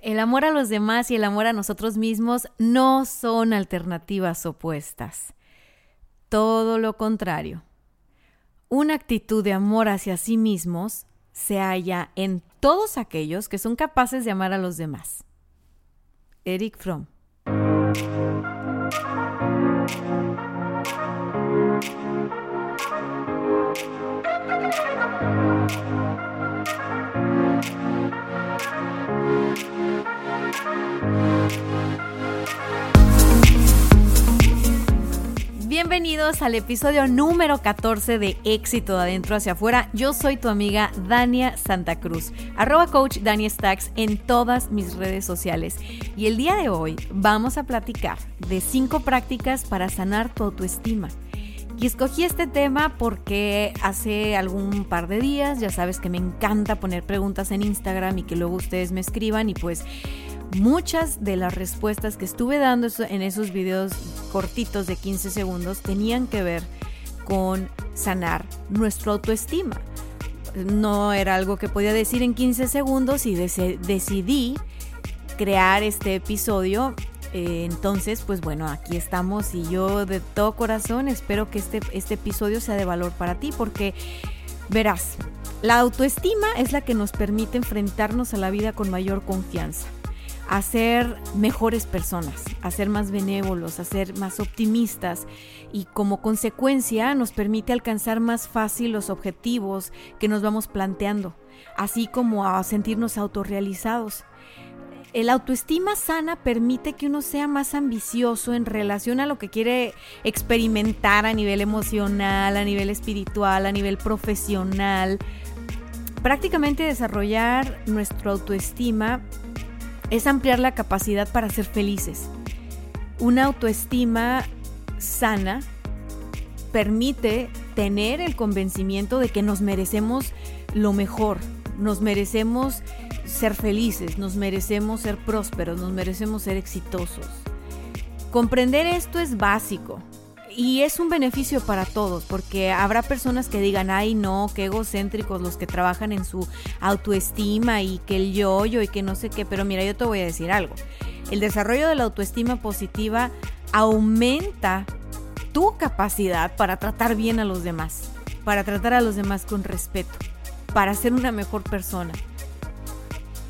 El amor a los demás y el amor a nosotros mismos no son alternativas opuestas. Todo lo contrario. Una actitud de amor hacia sí mismos se halla en todos aquellos que son capaces de amar a los demás. Eric Fromm. Bienvenidos al episodio número 14 de Éxito de Adentro hacia Afuera. Yo soy tu amiga Dania Santa Cruz, arroba coach Dania Stacks en todas mis redes sociales. Y el día de hoy vamos a platicar de cinco prácticas para sanar tu autoestima. Y escogí este tema porque hace algún par de días, ya sabes que me encanta poner preguntas en Instagram y que luego ustedes me escriban y pues muchas de las respuestas que estuve dando en esos videos cortitos de 15 segundos tenían que ver con sanar nuestra autoestima. No era algo que podía decir en 15 segundos y decidí crear este episodio. Eh, entonces, pues bueno, aquí estamos y yo de todo corazón espero que este, este episodio sea de valor para ti porque verás, la autoestima es la que nos permite enfrentarnos a la vida con mayor confianza a ser mejores personas, a ser más benévolos, a ser más optimistas y como consecuencia nos permite alcanzar más fácil los objetivos que nos vamos planteando, así como a sentirnos autorrealizados. El autoestima sana permite que uno sea más ambicioso en relación a lo que quiere experimentar a nivel emocional, a nivel espiritual, a nivel profesional. Prácticamente desarrollar nuestra autoestima es ampliar la capacidad para ser felices. Una autoestima sana permite tener el convencimiento de que nos merecemos lo mejor, nos merecemos ser felices, nos merecemos ser prósperos, nos merecemos ser exitosos. Comprender esto es básico, y es un beneficio para todos, porque habrá personas que digan, ay no, qué egocéntricos los que trabajan en su autoestima y que el yo-yo y que no sé qué, pero mira, yo te voy a decir algo. El desarrollo de la autoestima positiva aumenta tu capacidad para tratar bien a los demás, para tratar a los demás con respeto, para ser una mejor persona.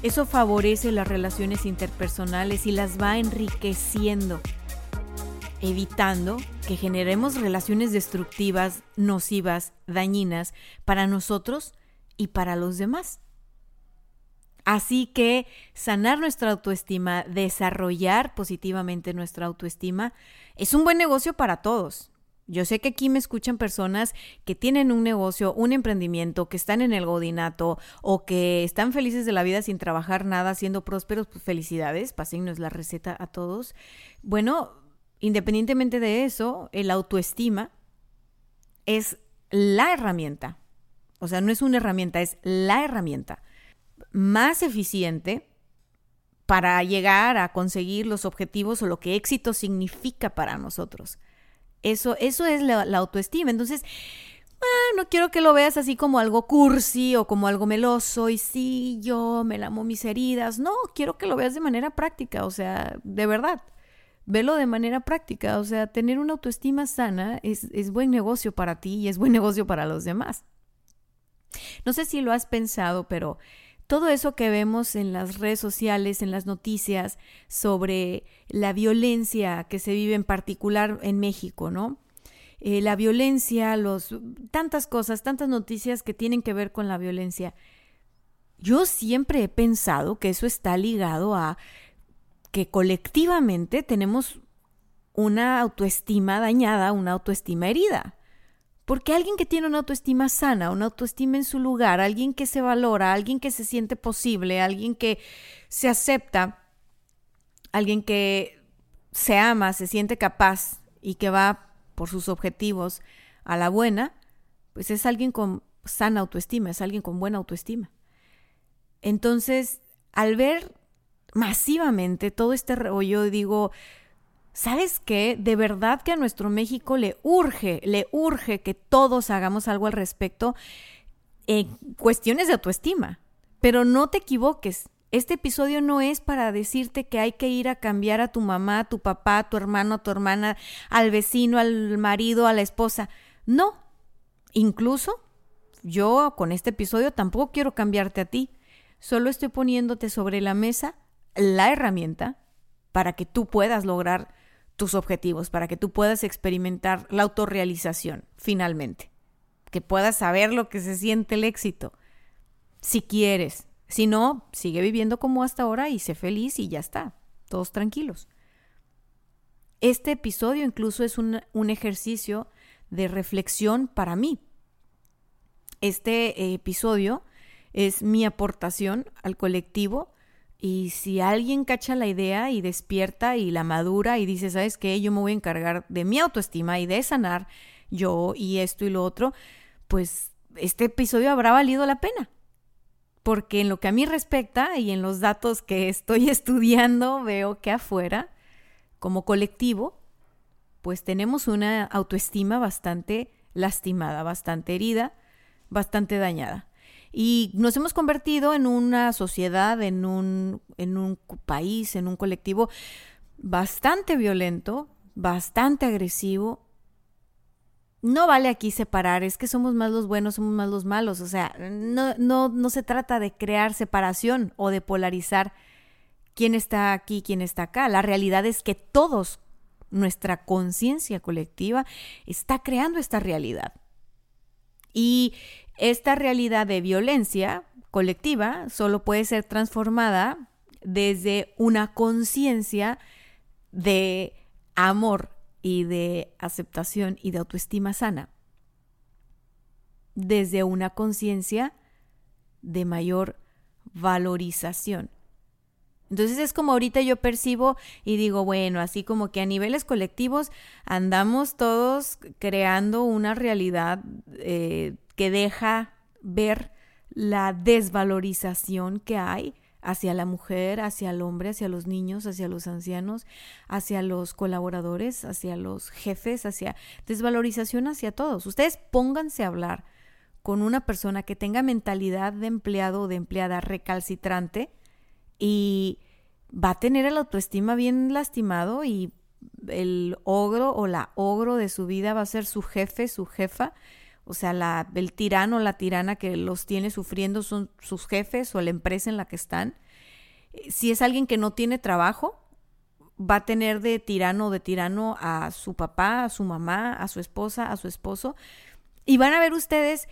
Eso favorece las relaciones interpersonales y las va enriqueciendo evitando que generemos relaciones destructivas, nocivas, dañinas para nosotros y para los demás. Así que sanar nuestra autoestima, desarrollar positivamente nuestra autoestima, es un buen negocio para todos. Yo sé que aquí me escuchan personas que tienen un negocio, un emprendimiento, que están en el godinato o que están felices de la vida sin trabajar nada, siendo prósperos, pues felicidades, es la receta a todos. Bueno, Independientemente de eso, el autoestima es la herramienta, o sea, no es una herramienta, es la herramienta más eficiente para llegar a conseguir los objetivos o lo que éxito significa para nosotros. Eso, eso es la, autoestima. Entonces, ah, no quiero que lo veas así como algo cursi o como algo meloso y sí, yo me lamo mis heridas. No, quiero que lo veas de manera práctica, o sea, de verdad velo de manera práctica. O sea, tener una autoestima sana es, es buen negocio para ti y es buen negocio para los demás. No sé si lo has pensado, pero todo eso que vemos en las redes sociales, en las noticias sobre la violencia que se vive en particular en México, ¿no? Eh, la violencia, los tantas cosas, tantas noticias que tienen que ver con la violencia. Yo siempre he pensado que eso está ligado a que colectivamente tenemos una autoestima dañada, una autoestima herida. Porque alguien que tiene una autoestima sana, una autoestima en su lugar, alguien que se valora, alguien que se siente posible, alguien que se acepta, alguien que se ama, se siente capaz y que va por sus objetivos a la buena, pues es alguien con sana autoestima, es alguien con buena autoestima. Entonces, al ver masivamente todo este rollo, digo, ¿sabes qué? De verdad que a nuestro México le urge, le urge que todos hagamos algo al respecto en cuestiones de autoestima. Pero no te equivoques, este episodio no es para decirte que hay que ir a cambiar a tu mamá, a tu papá, a tu hermano, a tu hermana, al vecino, al marido, a la esposa. No. Incluso yo con este episodio tampoco quiero cambiarte a ti. Solo estoy poniéndote sobre la mesa la herramienta para que tú puedas lograr tus objetivos, para que tú puedas experimentar la autorrealización finalmente, que puedas saber lo que se siente el éxito, si quieres. Si no, sigue viviendo como hasta ahora y sé feliz y ya está, todos tranquilos. Este episodio incluso es un, un ejercicio de reflexión para mí. Este episodio es mi aportación al colectivo y si alguien cacha la idea y despierta y la madura y dice, ¿sabes qué? Yo me voy a encargar de mi autoestima y de sanar yo y esto y lo otro, pues este episodio habrá valido la pena. Porque en lo que a mí respecta y en los datos que estoy estudiando, veo que afuera, como colectivo, pues tenemos una autoestima bastante lastimada, bastante herida, bastante dañada. Y nos hemos convertido en una sociedad, en un, en un país, en un colectivo bastante violento, bastante agresivo. No vale aquí separar, es que somos más los buenos, somos más los malos. O sea, no, no, no se trata de crear separación o de polarizar quién está aquí, quién está acá. La realidad es que todos, nuestra conciencia colectiva, está creando esta realidad. Y esta realidad de violencia colectiva solo puede ser transformada desde una conciencia de amor y de aceptación y de autoestima sana. Desde una conciencia de mayor valorización. Entonces es como ahorita yo percibo y digo, bueno, así como que a niveles colectivos andamos todos creando una realidad eh, que deja ver la desvalorización que hay hacia la mujer, hacia el hombre, hacia los niños, hacia los ancianos, hacia los colaboradores, hacia los jefes, hacia desvalorización hacia todos. Ustedes pónganse a hablar con una persona que tenga mentalidad de empleado o de empleada recalcitrante y va a tener el autoestima bien lastimado y el ogro o la ogro de su vida va a ser su jefe, su jefa o sea, el tirano o la tirana que los tiene sufriendo son sus jefes o la empresa en la que están. Si es alguien que no tiene trabajo, va a tener de tirano o de tirano a su papá, a su mamá, a su esposa, a su esposo. Y van a ver ustedes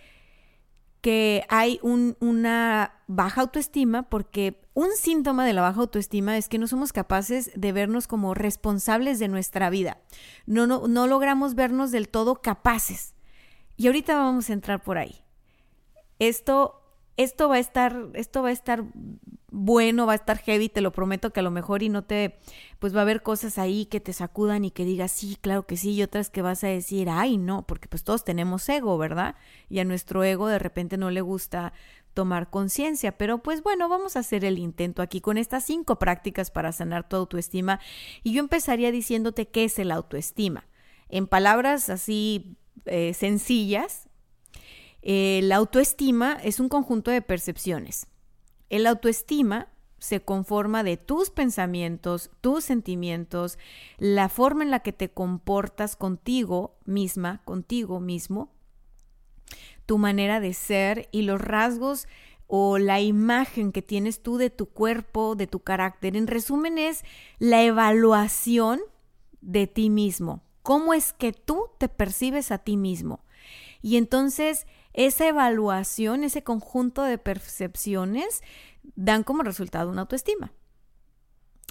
que hay un, una baja autoestima porque un síntoma de la baja autoestima es que no somos capaces de vernos como responsables de nuestra vida. No, no, no logramos vernos del todo capaces. Y ahorita vamos a entrar por ahí. Esto, esto va a estar, esto va a estar bueno, va a estar heavy, te lo prometo que a lo mejor y no te, pues va a haber cosas ahí que te sacudan y que digas, sí, claro que sí, y otras que vas a decir, ay, no, porque pues todos tenemos ego, ¿verdad? Y a nuestro ego de repente no le gusta tomar conciencia, pero pues bueno, vamos a hacer el intento aquí con estas cinco prácticas para sanar tu autoestima y yo empezaría diciéndote qué es el autoestima. En palabras así eh, sencillas, eh, la autoestima es un conjunto de percepciones. El autoestima se conforma de tus pensamientos, tus sentimientos, la forma en la que te comportas contigo misma, contigo mismo, tu manera de ser y los rasgos o la imagen que tienes tú de tu cuerpo, de tu carácter. En resumen es la evaluación de ti mismo, cómo es que tú te percibes a ti mismo. Y entonces esa evaluación, ese conjunto de percepciones dan como resultado una autoestima.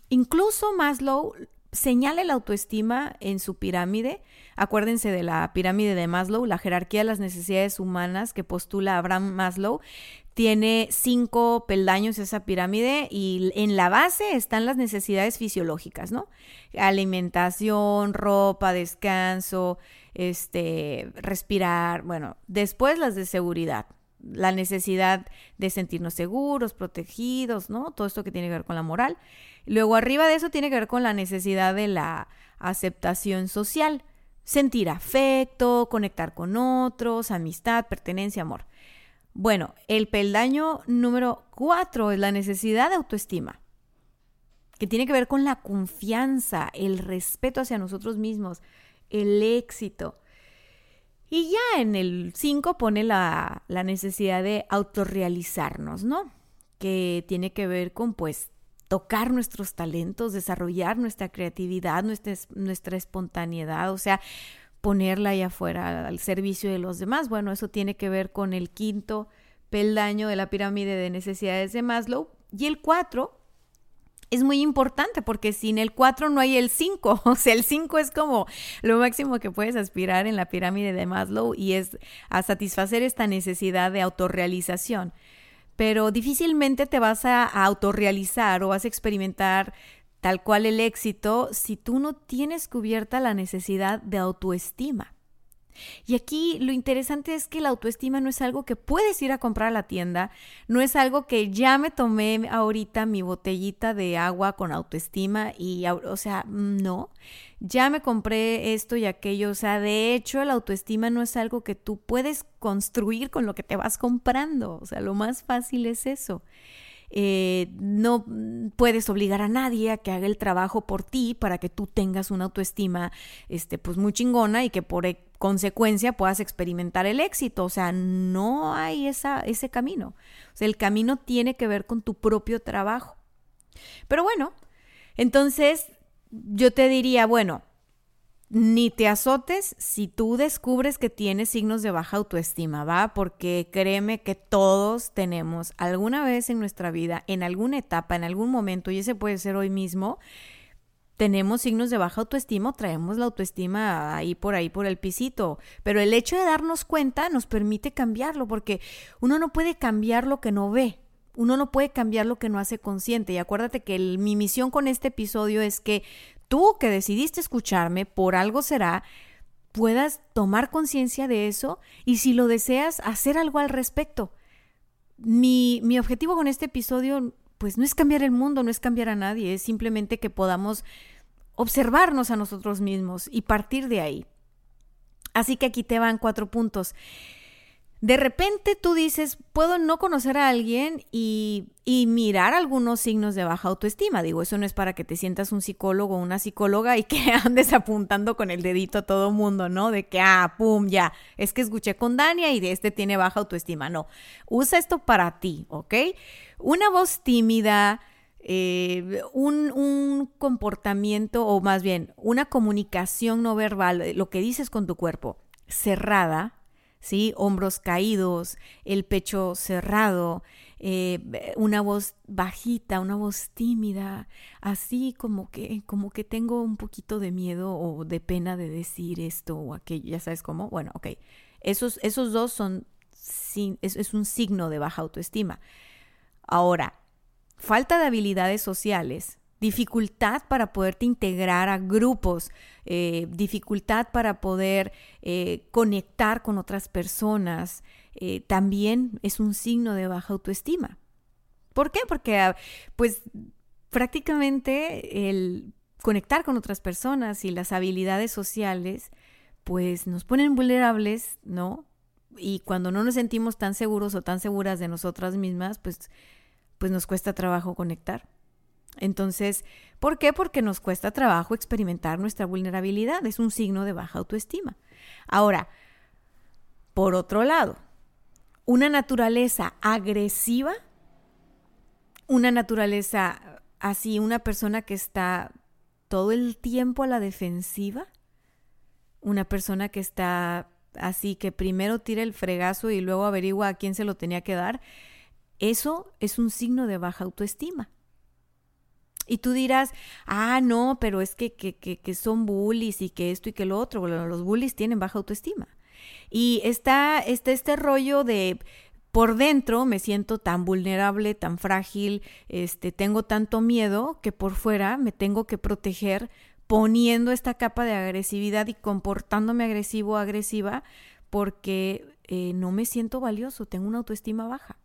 Incluso Maslow señale la autoestima en su pirámide. Acuérdense de la pirámide de Maslow, la jerarquía de las necesidades humanas que postula Abraham Maslow. Tiene cinco peldaños esa pirámide y en la base están las necesidades fisiológicas, ¿no? Alimentación, ropa, descanso, este, respirar, bueno, después las de seguridad, la necesidad de sentirnos seguros, protegidos, ¿no? Todo esto que tiene que ver con la moral. Luego arriba de eso tiene que ver con la necesidad de la aceptación social, sentir afecto, conectar con otros, amistad, pertenencia, amor. Bueno, el peldaño número cuatro es la necesidad de autoestima, que tiene que ver con la confianza, el respeto hacia nosotros mismos, el éxito. Y ya en el 5 pone la, la, necesidad de autorrealizarnos, ¿no? Que tiene que ver con, pues, tocar nuestros talentos, desarrollar nuestra creatividad, nuestra, nuestra espontaneidad, o sea, ponerla ahí afuera al servicio de los demás. Bueno, eso tiene que ver con el quinto peldaño de la pirámide de necesidades de Maslow. Y el 4 es muy importante porque sin el 4 no hay el 5. O sea, el 5 es como lo máximo que puedes aspirar en la pirámide de Maslow y es a satisfacer esta necesidad de autorrealización. Pero difícilmente te vas a, autorrealizar o vas a experimentar tal cual el éxito si tú no tienes cubierta la necesidad de autoestima. Y aquí lo interesante es que la autoestima no es algo que puedes ir a comprar a la tienda, no es algo que ya me tomé ahorita mi botellita de agua con autoestima y, o sea, no, ya me compré esto y aquello, o sea, de hecho la autoestima no es algo que tú puedes construir con lo que te vas comprando, o sea, lo más fácil es eso. Eh, no puedes obligar a nadie a que haga el trabajo por ti para que tú tengas una autoestima este, pues muy chingona y que por e, consecuencia puedas experimentar el éxito. O sea, no hay esa, ese camino. O sea, el camino tiene que ver con tu propio trabajo. Pero bueno, entonces yo te diría, bueno, ni te azotes si tú descubres que tienes signos de baja autoestima, ¿va? Porque créeme que todos tenemos alguna vez en nuestra vida, en alguna etapa, en algún momento, y ese puede ser hoy mismo, tenemos signos de baja autoestima, traemos la autoestima ahí por ahí por el pisito, pero el hecho de darnos cuenta nos permite cambiarlo, porque uno no puede cambiar lo que no ve. Uno no puede cambiar lo que no hace consciente. Y acuérdate que mi misión con este episodio es que tú que decidiste escucharme, por algo será, puedas tomar conciencia de eso y si lo deseas, hacer algo al respecto. Mi, mi, objetivo con este episodio, pues no es cambiar el mundo, no es cambiar a nadie, es simplemente que podamos observarnos a nosotros mismos y partir de ahí. Así que aquí te van cuatro puntos. De repente tú dices, puedo no conocer a alguien y, y, mirar algunos signos de baja autoestima. Digo, eso no es para que te sientas un psicólogo o una psicóloga y que andes apuntando con el dedito a todo mundo, ¿no? De que, ah, pum, ya, es que escuché con Dania y de este tiene baja autoestima. No, usa esto para ti, ¿ok? Una voz tímida, eh, un, un, comportamiento o más bien una comunicación no verbal, lo que dices con tu cuerpo, cerrada, ¿sí? Hombros caídos, el pecho cerrado, eh, una voz bajita, una voz tímida, así como que, como que tengo un poquito de miedo o de pena de decir esto o aquello, ya sabes cómo. Bueno, ok, esos, esos dos son, es, es un signo de baja autoestima. Ahora, falta de habilidades sociales dificultad para poderte integrar a grupos, eh, dificultad para poder eh, conectar con otras personas, eh, también es un signo de baja autoestima. ¿Por qué? Porque ah, pues prácticamente el conectar con otras personas y las habilidades sociales pues nos ponen vulnerables, ¿no? Y cuando no nos sentimos tan seguros o tan seguras de nosotras mismas, pues, pues nos cuesta trabajo conectar. Entonces, ¿por qué? Porque nos cuesta trabajo experimentar nuestra vulnerabilidad. Es un signo de baja autoestima. Ahora, por otro lado, una naturaleza agresiva, una naturaleza así, una persona que está todo el tiempo a la defensiva, una persona que está así, que primero tira el fregazo y luego averigua a quién se lo tenía que dar, eso es un signo de baja autoestima. Y tú dirás, ah, no, pero es que, que, que, son bullies y que esto y que lo otro. Los bullies tienen baja autoestima. Y está, está este rollo de por dentro me siento tan vulnerable, tan frágil, este, tengo tanto miedo que por fuera me tengo que proteger poniendo esta capa de agresividad y comportándome agresivo o agresiva porque eh, no me siento valioso, tengo una autoestima baja.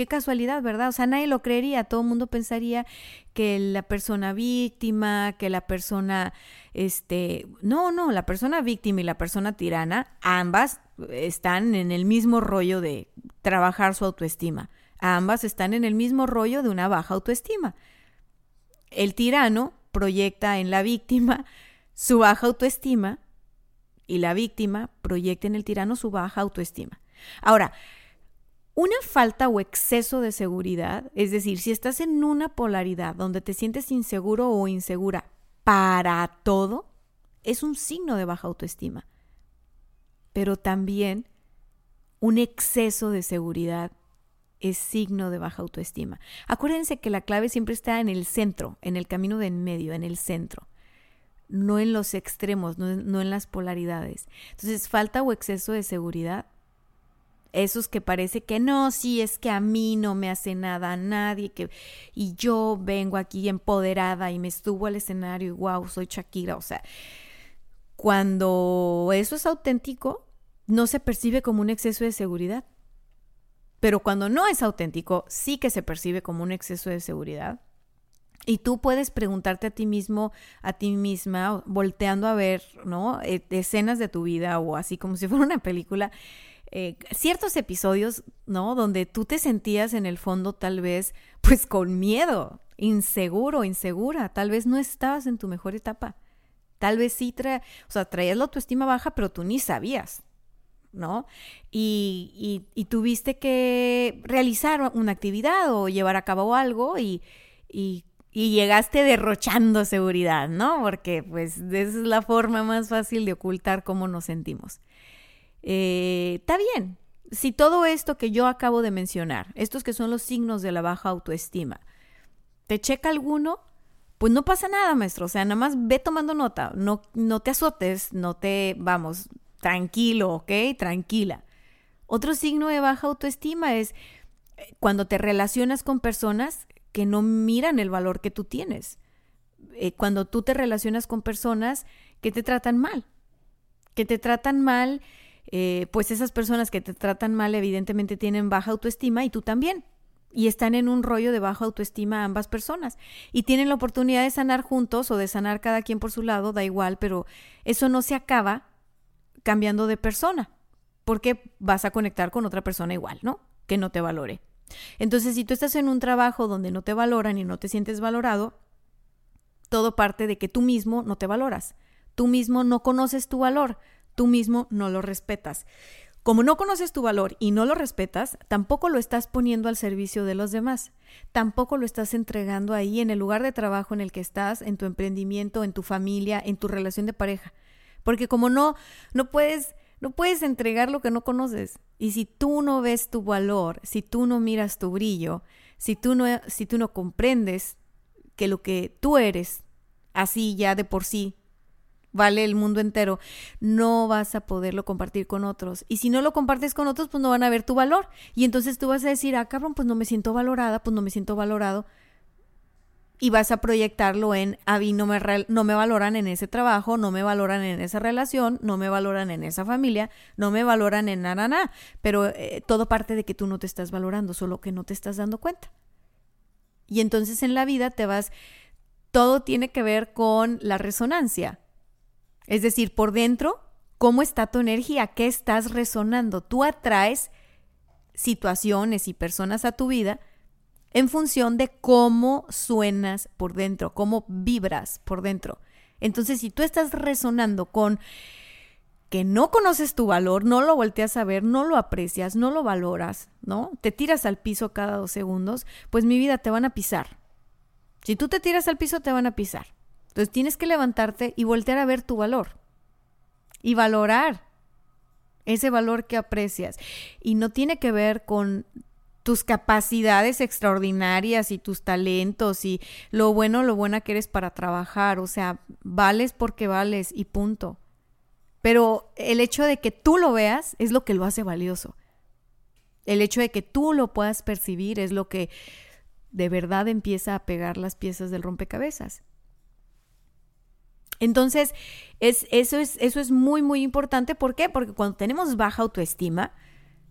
Qué casualidad, ¿verdad? O sea, nadie lo creería, todo el mundo pensaría que la persona víctima, que la persona, este, no, no, la persona víctima y la persona tirana, ambas están en el mismo rollo de trabajar su autoestima. Ambas están en el mismo rollo de una baja autoestima. El tirano proyecta en la víctima su baja autoestima y la víctima proyecta en el tirano su baja autoestima. Ahora, una falta o exceso de seguridad, es decir, si estás en una polaridad donde te sientes inseguro o insegura para todo, es un signo de baja autoestima. Pero también un exceso de seguridad es signo de baja autoestima. Acuérdense que la clave siempre está en el centro, en el camino de en medio, en el centro, no en los extremos, no, no en las polaridades. Entonces, falta o exceso de seguridad esos que parece que no, sí, es que a mí no me hace nada a nadie, que, y yo vengo aquí empoderada y me estuvo al escenario y wow, soy Shakira. O sea, cuando eso es auténtico, no se percibe como un exceso de seguridad. Pero cuando no es auténtico, sí que se percibe como un exceso de seguridad. Y tú puedes preguntarte a ti mismo, a ti misma, volteando a ver, ¿no? E, escenas de tu vida o así como si fuera una película eh, ciertos episodios, ¿no? Donde tú te sentías en el fondo tal vez pues con miedo, inseguro, insegura, tal vez no estabas en tu mejor etapa. Tal vez sí tra o sea, traías la autoestima baja, pero tú ni sabías, ¿no? Y, y, tuviste que realizar una actividad o llevar a cabo algo y, y, y, llegaste derrochando seguridad, ¿no? Porque pues esa es la forma más fácil de ocultar cómo nos sentimos. Eh, está bien. Si todo esto que yo acabo de mencionar, estos que son los signos de la baja autoestima, te checa alguno, pues no pasa nada, maestro. O sea, nada más ve tomando nota. No, no te azotes, no te, vamos, tranquilo, ¿ok? Tranquila. Otro signo de baja autoestima es eh, cuando te relacionas con personas que no miran el valor que tú tienes. Eh, cuando tú te relacionas con personas que te tratan mal, que te tratan mal eh, pues esas personas que te tratan mal evidentemente tienen baja autoestima y tú también. Y están en un rollo de baja autoestima ambas personas. Y tienen la oportunidad de sanar juntos o de sanar cada quien por su lado, da igual, pero eso no se acaba cambiando de persona, porque vas a conectar con otra persona igual, ¿no? Que no te valore. Entonces, si tú estás en un trabajo donde no te valoran y no te sientes valorado, todo parte de que tú mismo no te valoras. Tú mismo no conoces tu valor tú mismo no lo respetas. Como no conoces tu valor y no lo respetas, tampoco lo estás poniendo al servicio de los demás. Tampoco lo estás entregando ahí en el lugar de trabajo en el que estás, en tu emprendimiento, en tu familia, en tu relación de pareja. Porque como no, no puedes, no puedes entregar lo que no conoces. Y si tú no ves tu valor, si tú no miras tu brillo, si tú no, si tú no comprendes que lo que tú eres, así ya de por sí, vale el mundo entero, no vas a poderlo compartir con otros. Y si no lo compartes con otros, pues no van a ver tu valor. Y entonces tú vas a decir, ah, cabrón, pues no me siento valorada, pues no me siento valorado. Y vas a proyectarlo en, a mí no me, no me valoran en ese trabajo, no me valoran en esa relación, no me valoran en esa familia, no me valoran en nada, nada. Pero eh, todo parte de que tú no te estás valorando, solo que no te estás dando cuenta. Y entonces en la vida te vas, todo tiene que ver con la resonancia es decir, por dentro, ¿cómo está tu energía? ¿Qué estás resonando? Tú atraes situaciones y personas a tu vida en función de cómo suenas por dentro, cómo vibras por dentro. Entonces, si tú estás resonando con que no conoces tu valor, no lo volteas a ver, no lo aprecias, no lo valoras, ¿no? Te tiras al piso cada dos segundos, pues mi vida te van a pisar. Si tú te tiras al piso, te van a pisar. Entonces tienes que levantarte y voltear a ver tu valor y valorar ese valor que aprecias. Y no tiene que ver con tus capacidades extraordinarias y tus talentos y lo bueno, lo buena que eres para trabajar. O sea, vales porque vales y punto. Pero el hecho de que tú lo veas es lo que lo hace valioso. El hecho de que tú lo puedas percibir es lo que de verdad empieza a pegar las piezas del rompecabezas. Entonces, es, eso, es, eso es muy, muy importante. ¿Por qué? Porque cuando tenemos baja autoestima,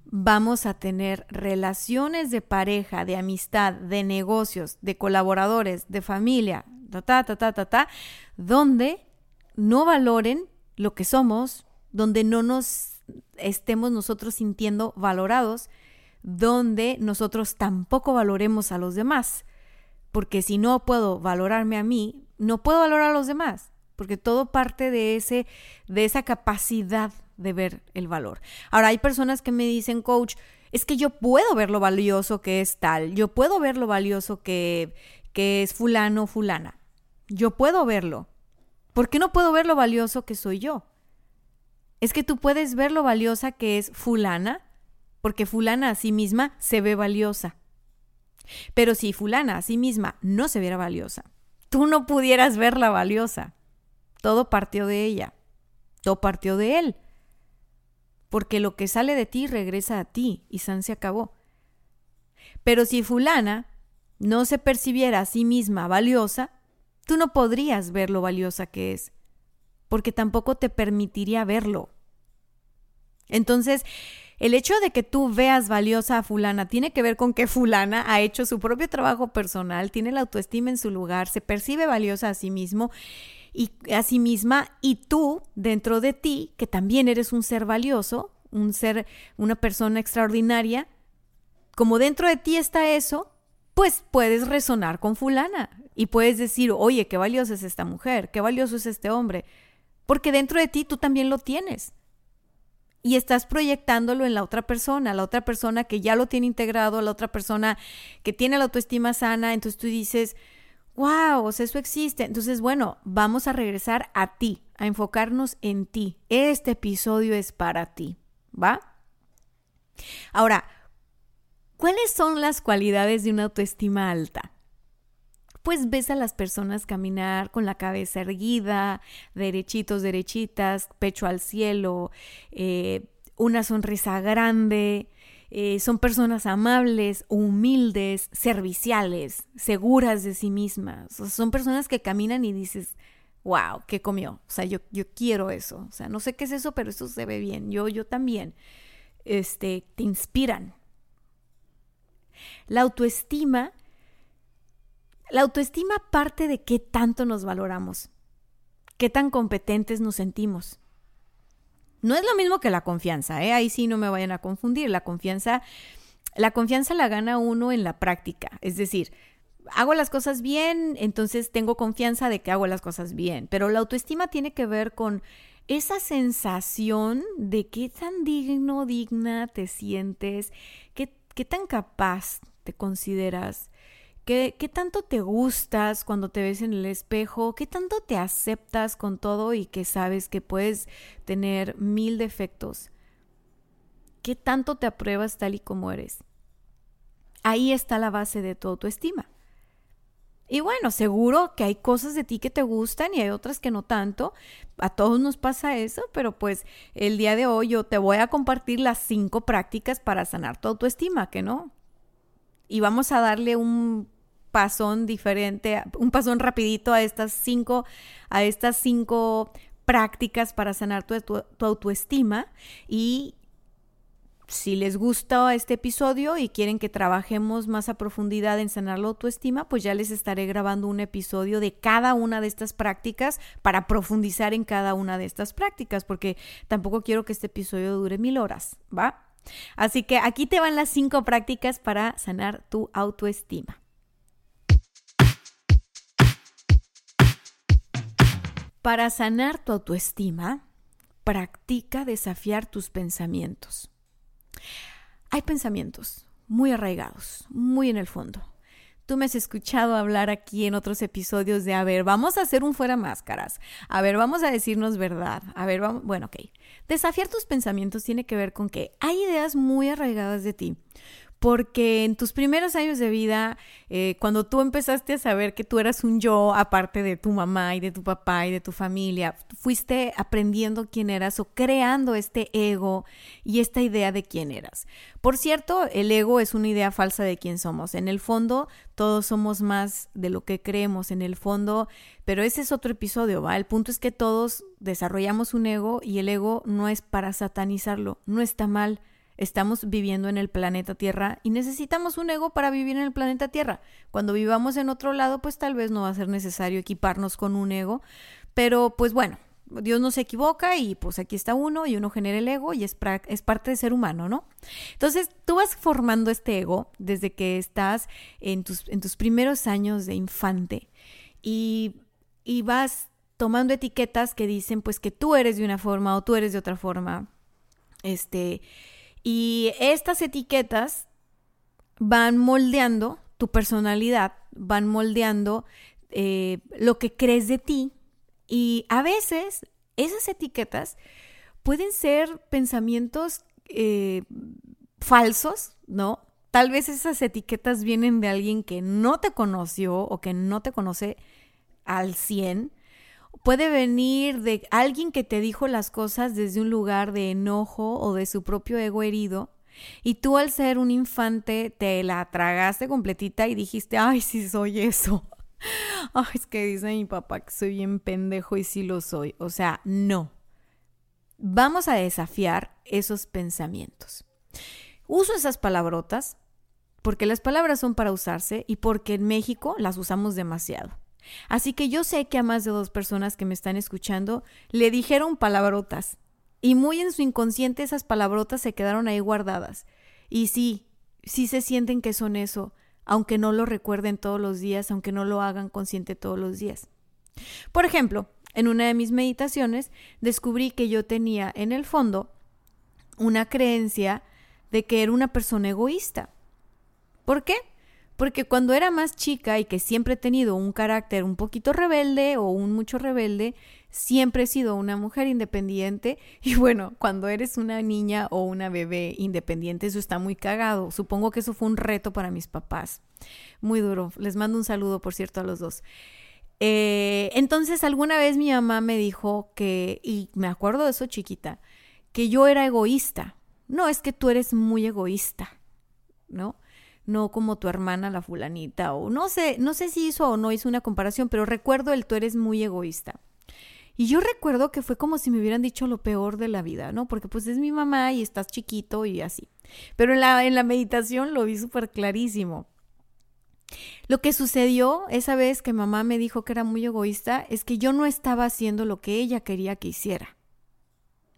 vamos a tener relaciones de pareja, de amistad, de negocios, de colaboradores, de familia, ta, ta, ta, ta, ta, ta, donde no valoren lo que somos, donde no nos estemos nosotros sintiendo valorados, donde nosotros tampoco valoremos a los demás. Porque si no puedo valorarme a mí, no puedo valorar a los demás, porque todo parte de ese de esa capacidad de ver el valor. Ahora hay personas que me dicen, "Coach, es que yo puedo ver lo valioso que es tal, yo puedo ver lo valioso que que es fulano fulana. Yo puedo verlo. ¿Por qué no puedo ver lo valioso que soy yo? Es que tú puedes ver lo valiosa que es fulana, porque fulana a sí misma se ve valiosa. Pero si fulana a sí misma no se viera valiosa, tú no pudieras verla valiosa. Todo partió de ella, todo partió de él. Porque lo que sale de ti regresa a ti y San se acabó. Pero si fulana no se percibiera a sí misma valiosa, tú no podrías ver lo valiosa que es, porque tampoco te permitiría verlo. Entonces, el hecho de que tú veas valiosa a fulana tiene que ver con que fulana ha hecho su propio trabajo personal, tiene la autoestima en su lugar, se percibe valiosa a sí mismo y a sí misma y tú dentro de ti, que también eres un ser valioso, un ser, una persona extraordinaria, como dentro de ti está eso, pues puedes resonar con fulana y puedes decir, oye, qué valiosa es esta mujer, qué valioso es este hombre, porque dentro de ti tú también lo tienes. Y estás proyectándolo en la otra persona, la otra persona que ya lo tiene integrado, la otra persona que tiene la autoestima sana, entonces tú dices, wow, eso existe. Entonces, bueno, vamos a regresar a ti, a enfocarnos en ti. Este episodio es para ti, ¿va? Ahora, ¿Cuáles son las cualidades de una autoestima alta? Pues ves a las personas caminar con la cabeza erguida, derechitos, derechitas, pecho al cielo, eh, una sonrisa grande, eh, son personas amables, humildes, serviciales, seguras de sí mismas. son personas que caminan y dices, wow, ¿qué comió? O sea, yo, yo quiero eso. O sea, no sé qué es eso, pero eso se ve bien. Yo, yo también. Este, te inspiran. La autoestima, la autoestima parte de qué tanto nos valoramos, qué tan competentes nos sentimos. No es lo mismo que la confianza, ¿eh? ahí sí no me vayan a confundir. La confianza, la confianza la gana uno en la práctica, es decir, hago las cosas bien, entonces tengo confianza de que hago las cosas bien. Pero la autoestima tiene que ver con esa sensación de qué tan digno, digna te sientes, qué ¿Qué tan capaz te consideras? ¿Qué, ¿Qué, tanto te gustas cuando te ves en el espejo? ¿Qué tanto te aceptas con todo y que sabes que puedes tener mil defectos? ¿Qué tanto te apruebas tal y como eres? Ahí está la base de tu autoestima. Y bueno, seguro que hay cosas de ti que te gustan y hay otras que no tanto. A todos nos pasa eso, pero pues el día de hoy yo te voy a compartir las cinco prácticas para sanar tu autoestima, que no. Y vamos a darle un pasón diferente, un pasón rapidito a estas cinco, a estas cinco prácticas para sanar tu, tu autoestima y si les gusta este episodio y quieren que trabajemos más a profundidad en sanar la autoestima, pues ya les estaré grabando un episodio de cada una de estas prácticas para profundizar en cada una de estas prácticas, porque tampoco quiero que este episodio dure mil horas, ¿va? Así que aquí te van las cinco prácticas para sanar tu autoestima. Para sanar tu autoestima, practica desafiar tus pensamientos. Hay pensamientos muy arraigados, muy en el fondo. Tú me has escuchado hablar aquí en otros episodios de, a ver, vamos a hacer un fuera máscaras, a ver, vamos a decirnos verdad, a ver, vamos, bueno, ok. Desafiar tus pensamientos tiene que ver con que hay ideas muy arraigadas de ti. Porque en tus primeros años de vida, eh, cuando tú empezaste a saber que tú eras un yo aparte de tu mamá y de tu papá y de tu familia, fuiste aprendiendo quién eras o creando este ego y esta idea de quién eras. Por cierto, el ego es una idea falsa de quién somos. En el fondo, todos somos más de lo que creemos, en el fondo, pero ese es otro episodio, ¿va? El punto es que todos desarrollamos un ego y el ego no es para satanizarlo, no está mal Estamos viviendo en el planeta Tierra y necesitamos un ego para vivir en el planeta Tierra. Cuando vivamos en otro lado, pues tal vez no va a ser necesario equiparnos con un ego, pero pues bueno, Dios no se equivoca y pues aquí está uno y uno genera el ego y es, es, parte de ser humano, ¿no? Entonces tú vas formando este ego desde que estás en tus, en tus primeros años de infante y, y vas tomando etiquetas que dicen pues que tú eres de una forma o tú eres de otra forma. Este, y estas etiquetas van moldeando tu personalidad, van moldeando eh, lo que crees de ti y a veces esas etiquetas pueden ser pensamientos eh, falsos, ¿no? Tal vez esas etiquetas vienen de alguien que no te conoció o que no te conoce al 100 puede venir de alguien que te dijo las cosas desde un lugar de enojo o de su propio ego herido. Y tú al ser un infante te la tragaste completita y dijiste, ay, sí soy eso. Ay, es que dice mi papá que soy bien pendejo y sí lo soy. O sea, no. Vamos a desafiar esos pensamientos. Uso esas palabrotas porque las palabras son para usarse y porque en México las usamos demasiado. Así que yo sé que a más de dos personas que me están escuchando le dijeron palabrotas y muy en su inconsciente esas palabrotas se quedaron ahí guardadas. Y sí, sí se sienten que son eso, aunque no lo recuerden todos los días, aunque no lo hagan consciente todos los días. Por ejemplo, en una de mis meditaciones descubrí que yo tenía en el fondo una creencia de que era una persona egoísta. ¿Por qué? Porque cuando era más chica y que siempre he tenido un carácter un poquito rebelde o un mucho rebelde, siempre he sido una mujer independiente y bueno, cuando eres una niña o una bebé independiente eso está muy cagado. Supongo que eso fue un reto para mis papás. Muy duro. Les mando un saludo, por cierto, a los dos. Eh, entonces alguna vez mi mamá me dijo que, y me acuerdo de eso chiquita, que yo era egoísta. No, es que tú eres muy egoísta, ¿no? No como tu hermana la fulanita o no sé, no sé si hizo o no hizo una comparación, pero recuerdo el tú eres muy egoísta. Y yo recuerdo que fue como si me hubieran dicho lo peor de la vida, ¿no? Porque pues es mi mamá y estás chiquito y así. Pero en la, en la meditación lo vi súper clarísimo. Lo que sucedió esa vez que mamá me dijo que era muy egoísta es que yo no estaba haciendo lo que ella quería que hiciera.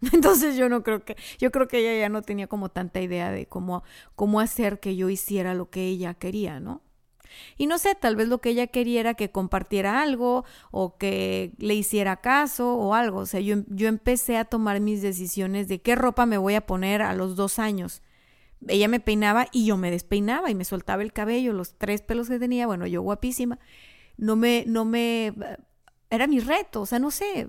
Entonces yo no creo que, yo creo que ella ya no tenía como tanta idea de cómo, cómo hacer que yo hiciera lo que ella quería, ¿no? Y no sé, tal vez lo que ella quería era que compartiera algo o que le hiciera caso o algo. O sea, yo, yo empecé a tomar mis decisiones de qué ropa me voy a poner a los dos años. Ella me peinaba y yo me despeinaba y me soltaba el cabello, los tres pelos que tenía, bueno, yo guapísima. No me, no me, era mi reto, o sea, no sé,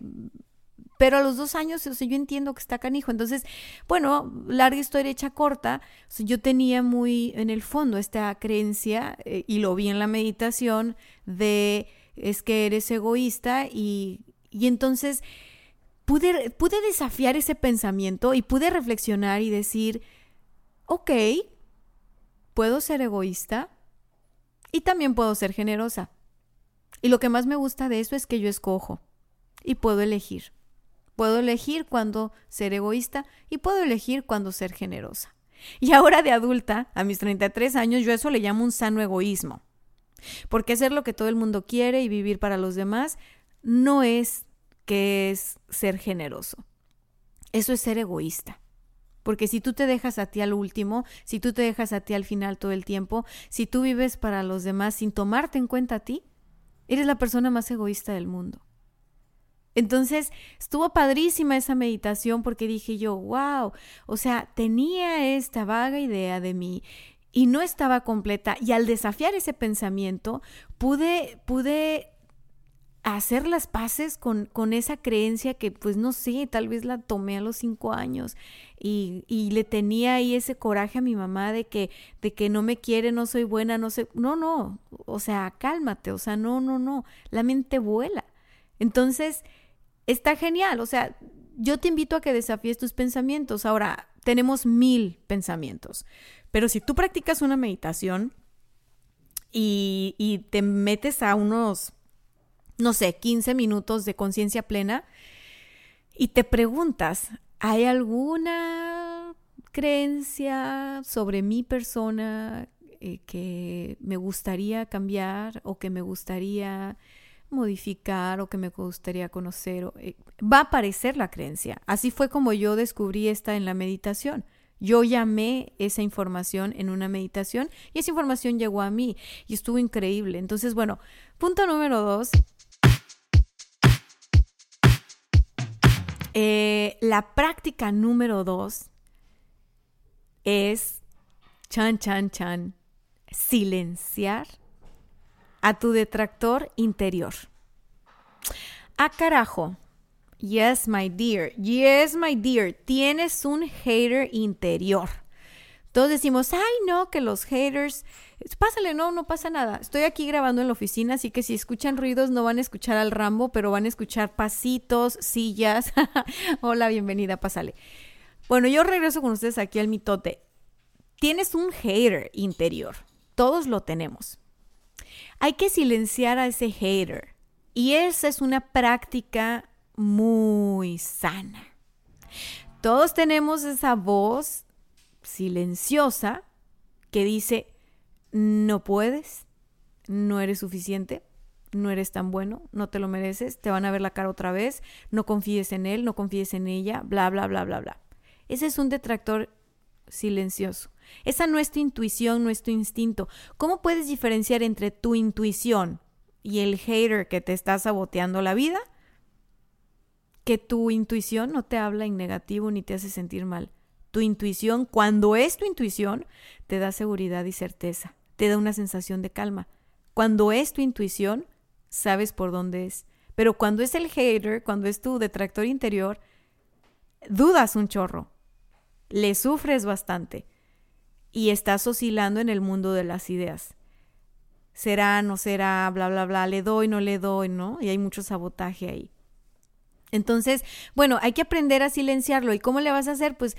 pero a los dos años, o sea, yo entiendo que está canijo. Entonces, bueno, larga historia hecha corta, yo tenía muy en el fondo esta creencia, eh, y lo vi en la meditación, de es que eres egoísta y, y entonces pude, pude desafiar ese pensamiento y pude reflexionar y decir, ok, puedo ser egoísta y también puedo ser generosa. Y lo que más me gusta de eso es que yo escojo y puedo elegir. Puedo elegir cuándo ser egoísta y puedo elegir cuándo ser generosa. Y ahora de adulta, a mis 33 años, yo eso le llamo un sano egoísmo. Porque hacer lo que todo el mundo quiere y vivir para los demás no es que es ser generoso. Eso es ser egoísta. Porque si tú te dejas a ti al último, si tú te dejas a ti al final todo el tiempo, si tú vives para los demás sin tomarte en cuenta a ti, eres la persona más egoísta del mundo. Entonces estuvo padrísima esa meditación porque dije yo, wow, o sea, tenía esta vaga idea de mí y no estaba completa y al desafiar ese pensamiento pude, pude hacer las paces con, con, esa creencia que, pues no sé, tal vez la tomé a los cinco años y, y, le tenía ahí ese coraje a mi mamá de que, de que no me quiere, no soy buena, no sé, no, no, o sea, cálmate, o sea, no, no, no, la mente vuela. Entonces, está genial, o sea, yo te invito a que desafíes tus pensamientos. Ahora, tenemos mil pensamientos, pero si tú practicas una meditación y, y te metes a unos no sé, 15 minutos de conciencia plena y te preguntas, ¿hay alguna creencia sobre mi persona eh, que me gustaría cambiar o que me gustaría modificar o que me gustaría conocer? Eh, va a aparecer la creencia. Así fue como yo descubrí esta en la meditación. Yo llamé esa información en una meditación y esa información llegó a mí y estuvo increíble. Entonces, bueno, punto número dos, Eh, la práctica número dos es, chan, chan, chan, silenciar a tu detractor interior. Ah, carajo. Yes, my dear. Yes, my dear. Tienes un hater interior. Todos decimos, ay, no, que los haters Pásale, no, no pasa nada. Estoy aquí grabando en la oficina, así que si escuchan ruidos no van a escuchar al Rambo, pero van a escuchar pasitos, sillas. Hola, bienvenida, pásale. Bueno, yo regreso con ustedes aquí al mitote. Tienes un hater interior. Todos lo tenemos. Hay que silenciar a ese hater. Y esa es una práctica muy sana. Todos tenemos esa voz silenciosa que dice, no puedes, no eres suficiente, no eres tan bueno, no te lo mereces, te van a ver la cara otra vez, no confíes en él, no confíes en ella, bla, bla, bla, bla, bla. Ese es un detractor silencioso. Esa no es tu intuición, no es tu instinto. ¿Cómo puedes diferenciar entre tu intuición y el hater que te está saboteando la vida? Que tu intuición no te habla en negativo ni te hace sentir mal. Tu intuición, cuando es tu intuición, te da seguridad y certeza te da una sensación de calma. Cuando es tu intuición, sabes por dónde es. Pero cuando es el hater, cuando es tu detractor interior, dudas un chorro, le sufres bastante y estás oscilando en el mundo de las ideas. Será, no será, bla, bla, bla, le doy, no le doy, ¿no? Y hay mucho sabotaje ahí. Entonces, bueno, hay que aprender a silenciarlo. ¿Y cómo le vas a hacer? Pues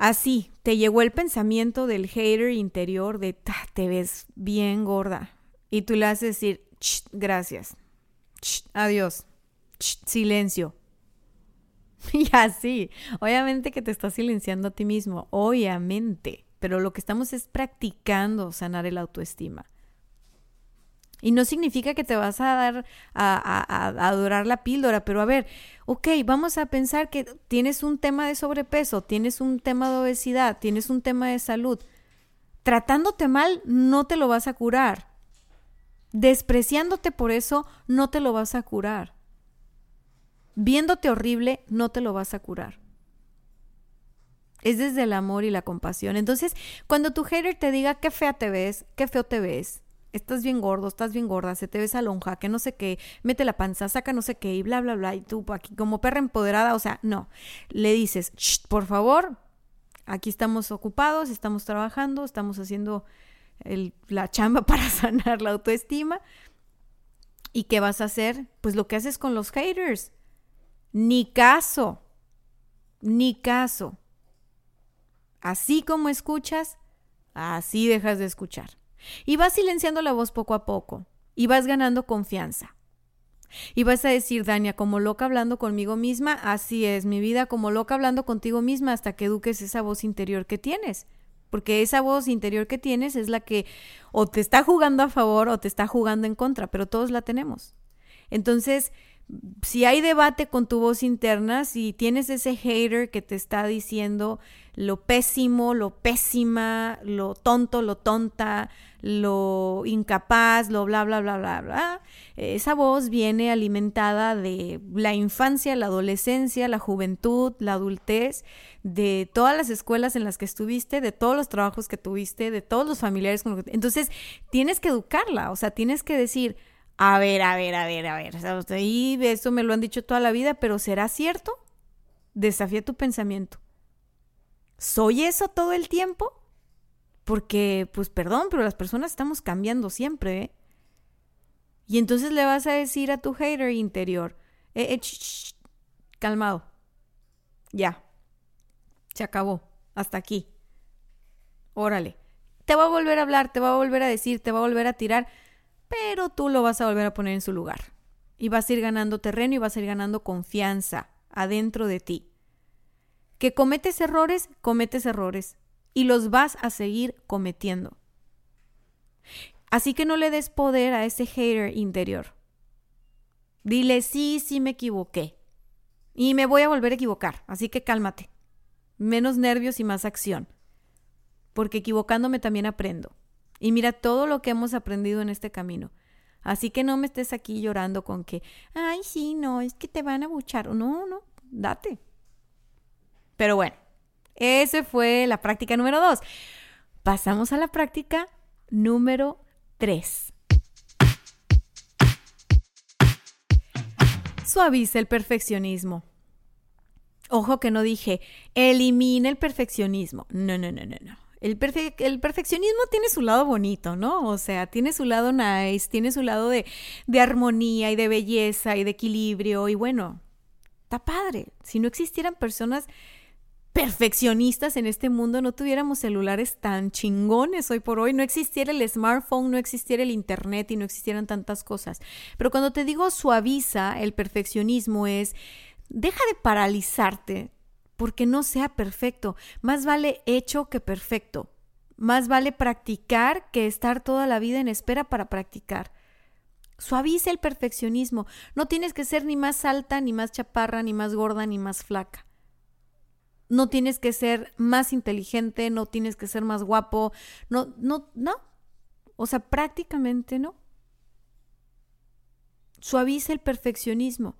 Así, te llegó el pensamiento del hater interior de te ves bien gorda. Y tú le haces decir, gracias, adiós, silencio. Y así, obviamente que te estás silenciando a ti mismo, obviamente, pero lo que estamos es practicando sanar el autoestima. Y no significa que te vas a dar a, adorar la píldora, pero a ver, ok, vamos a pensar que tienes un tema de sobrepeso, tienes un tema de obesidad, tienes un tema de salud. Tratándote mal no te lo vas a curar. Despreciándote por eso no te lo vas a curar. Viéndote horrible no te lo vas a curar. Es desde el amor y la compasión. Entonces, cuando tu hater te diga qué fea te ves, qué feo te ves, estás bien gordo, estás bien gorda, se te ve esa lonja, que no sé qué, mete la panza, saca no sé qué y bla, bla, bla, y tú aquí como perra empoderada, o sea, no, le dices, por favor, aquí estamos ocupados, estamos trabajando, estamos haciendo la chamba para sanar la autoestima. ¿Y qué vas a hacer? Pues lo que haces con los haters. Ni caso, ni caso. Así como escuchas, así dejas de escuchar. Y vas silenciando la voz poco a poco y vas ganando confianza. Y vas a decir, Dania, como loca hablando conmigo misma, así es mi vida, como loca hablando contigo misma hasta que eduques esa voz interior que tienes. Porque esa voz interior que tienes es la que o te está jugando a favor o te está jugando en contra, pero todos la tenemos. Entonces, si hay debate con tu voz interna, si tienes ese hater que te está diciendo lo pésimo, lo pésima, lo tonto, lo tonta, lo incapaz, lo bla, bla, bla, bla, bla. Esa voz viene alimentada de la infancia, la adolescencia, la juventud, la adultez, de todas las escuelas en las que estuviste, de todos los trabajos que tuviste, de todos los familiares con los que... Entonces, tienes que educarla, o sea, tienes que decir, A ver, a ver, a ver, a ver. Eso me lo han dicho toda la vida, pero ¿será cierto? Desafía tu pensamiento. ¿Soy eso todo el tiempo? Porque, pues perdón, pero las personas estamos cambiando siempre. ¿eh? Y entonces le vas a decir a tu hater interior, eh, eh, calmado, ya, se acabó, hasta aquí. Órale, te va a volver a hablar, te va a volver a decir, te va a volver a tirar, pero tú lo vas a volver a poner en su lugar. Y vas a ir ganando terreno y vas a ir ganando confianza adentro de ti. Que cometes errores, cometes errores. Y los vas a seguir cometiendo. Así que no le des poder a ese hater interior. Dile, sí, sí me equivoqué. Y me voy a volver a equivocar, así que cálmate. Menos nervios y más acción. Porque equivocándome también aprendo. Y mira todo lo que hemos aprendido en este camino. Así que no me estés aquí llorando con que, ay, sí, no, es que te van a buchar. No, no, date. Pero bueno, esa fue la práctica número dos. Pasamos a la práctica número 3. Suaviza el perfeccionismo. Ojo que no dije, elimina el perfeccionismo. No, no, no, no, no. El, el, perfeccionismo tiene su lado bonito, ¿no? O sea, tiene su lado nice, tiene su lado de, de armonía y de belleza y de equilibrio. Y bueno, está padre. Si no existieran personas perfeccionistas en este mundo, no tuviéramos celulares tan chingones hoy por hoy, no existiera el smartphone, no existiera el internet y no existieran tantas cosas. Pero cuando te digo suaviza, el perfeccionismo es, deja de paralizarte porque no sea perfecto. Más vale hecho que perfecto. Más vale practicar que estar toda la vida en espera para practicar. Suaviza el perfeccionismo. No tienes que ser ni más alta, ni más chaparra, ni más gorda, ni más flaca no tienes que ser más inteligente, no tienes que ser más guapo, no, no, no. O sea, prácticamente no. Suaviza el perfeccionismo.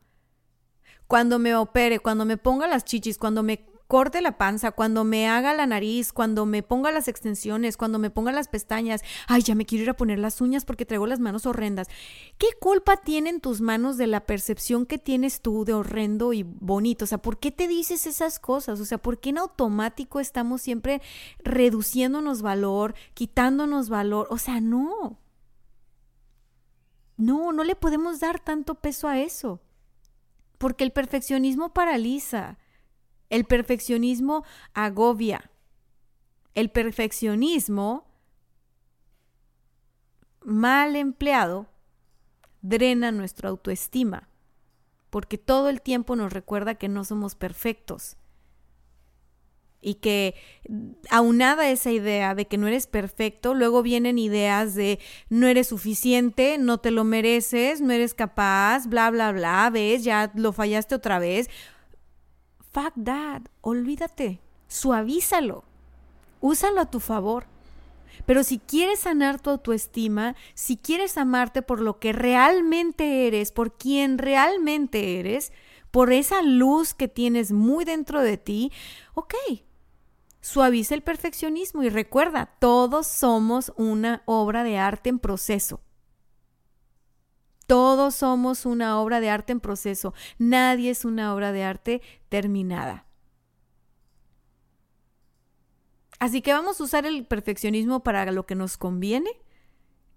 Cuando me opere, cuando me ponga las chichis, cuando me corte la panza, cuando me haga la nariz, cuando me ponga las extensiones, cuando me ponga las pestañas, ay, ya me quiero ir a poner las uñas porque traigo las manos horrendas. ¿Qué culpa tienen tus manos de la percepción que tienes tú de horrendo y bonito? O sea, ¿por qué te dices esas cosas? O sea, ¿por qué en automático estamos siempre reduciéndonos valor, quitándonos valor? O sea, no. No, no le podemos dar tanto peso a eso. Porque el perfeccionismo paraliza. El perfeccionismo agobia. El perfeccionismo mal empleado drena nuestra autoestima, porque todo el tiempo nos recuerda que no somos perfectos. Y que aunada esa idea de que no eres perfecto, luego vienen ideas de no eres suficiente, no te lo mereces, no eres capaz, bla, bla, bla, ves, ya lo fallaste otra vez fuck that, olvídate, suavízalo, úsalo a tu favor. Pero si quieres sanar tu autoestima, si quieres amarte por lo que realmente eres, por quien realmente eres, por esa luz que tienes muy dentro de ti, ok, suaviza el perfeccionismo y recuerda, todos somos una obra de arte en proceso. Todos somos una obra de arte en proceso. Nadie es una obra de arte terminada. Así que vamos a usar el perfeccionismo para lo que nos conviene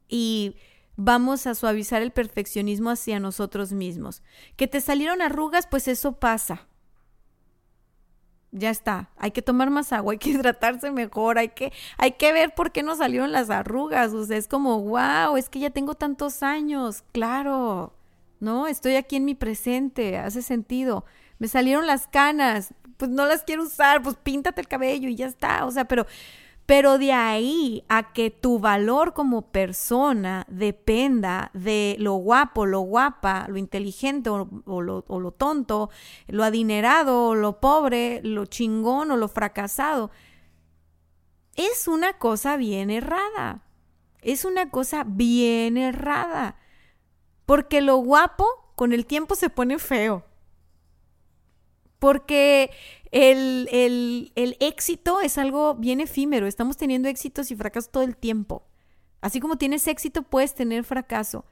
y vamos a suavizar el perfeccionismo hacia nosotros mismos. Que te salieron arrugas, pues eso pasa ya está, hay que tomar más agua, hay que hidratarse mejor, hay que, hay que ver por qué nos salieron las arrugas, o sea, es como, wow, es que ya tengo tantos años, claro, ¿no? Estoy aquí en mi presente, hace sentido. Me salieron las canas, pues no las quiero usar, pues píntate el cabello y ya está, o sea, pero pero de ahí a que tu valor como persona dependa de lo guapo, lo guapa, lo inteligente o, lo, tonto, lo adinerado o lo pobre, lo chingón o lo fracasado, es una cosa bien errada. Es una cosa bien errada. Porque lo guapo con el tiempo se pone feo. Porque el, éxito es algo bien efímero. Estamos teniendo éxitos y fracasos todo el tiempo. Así como tienes éxito, puedes tener fracaso.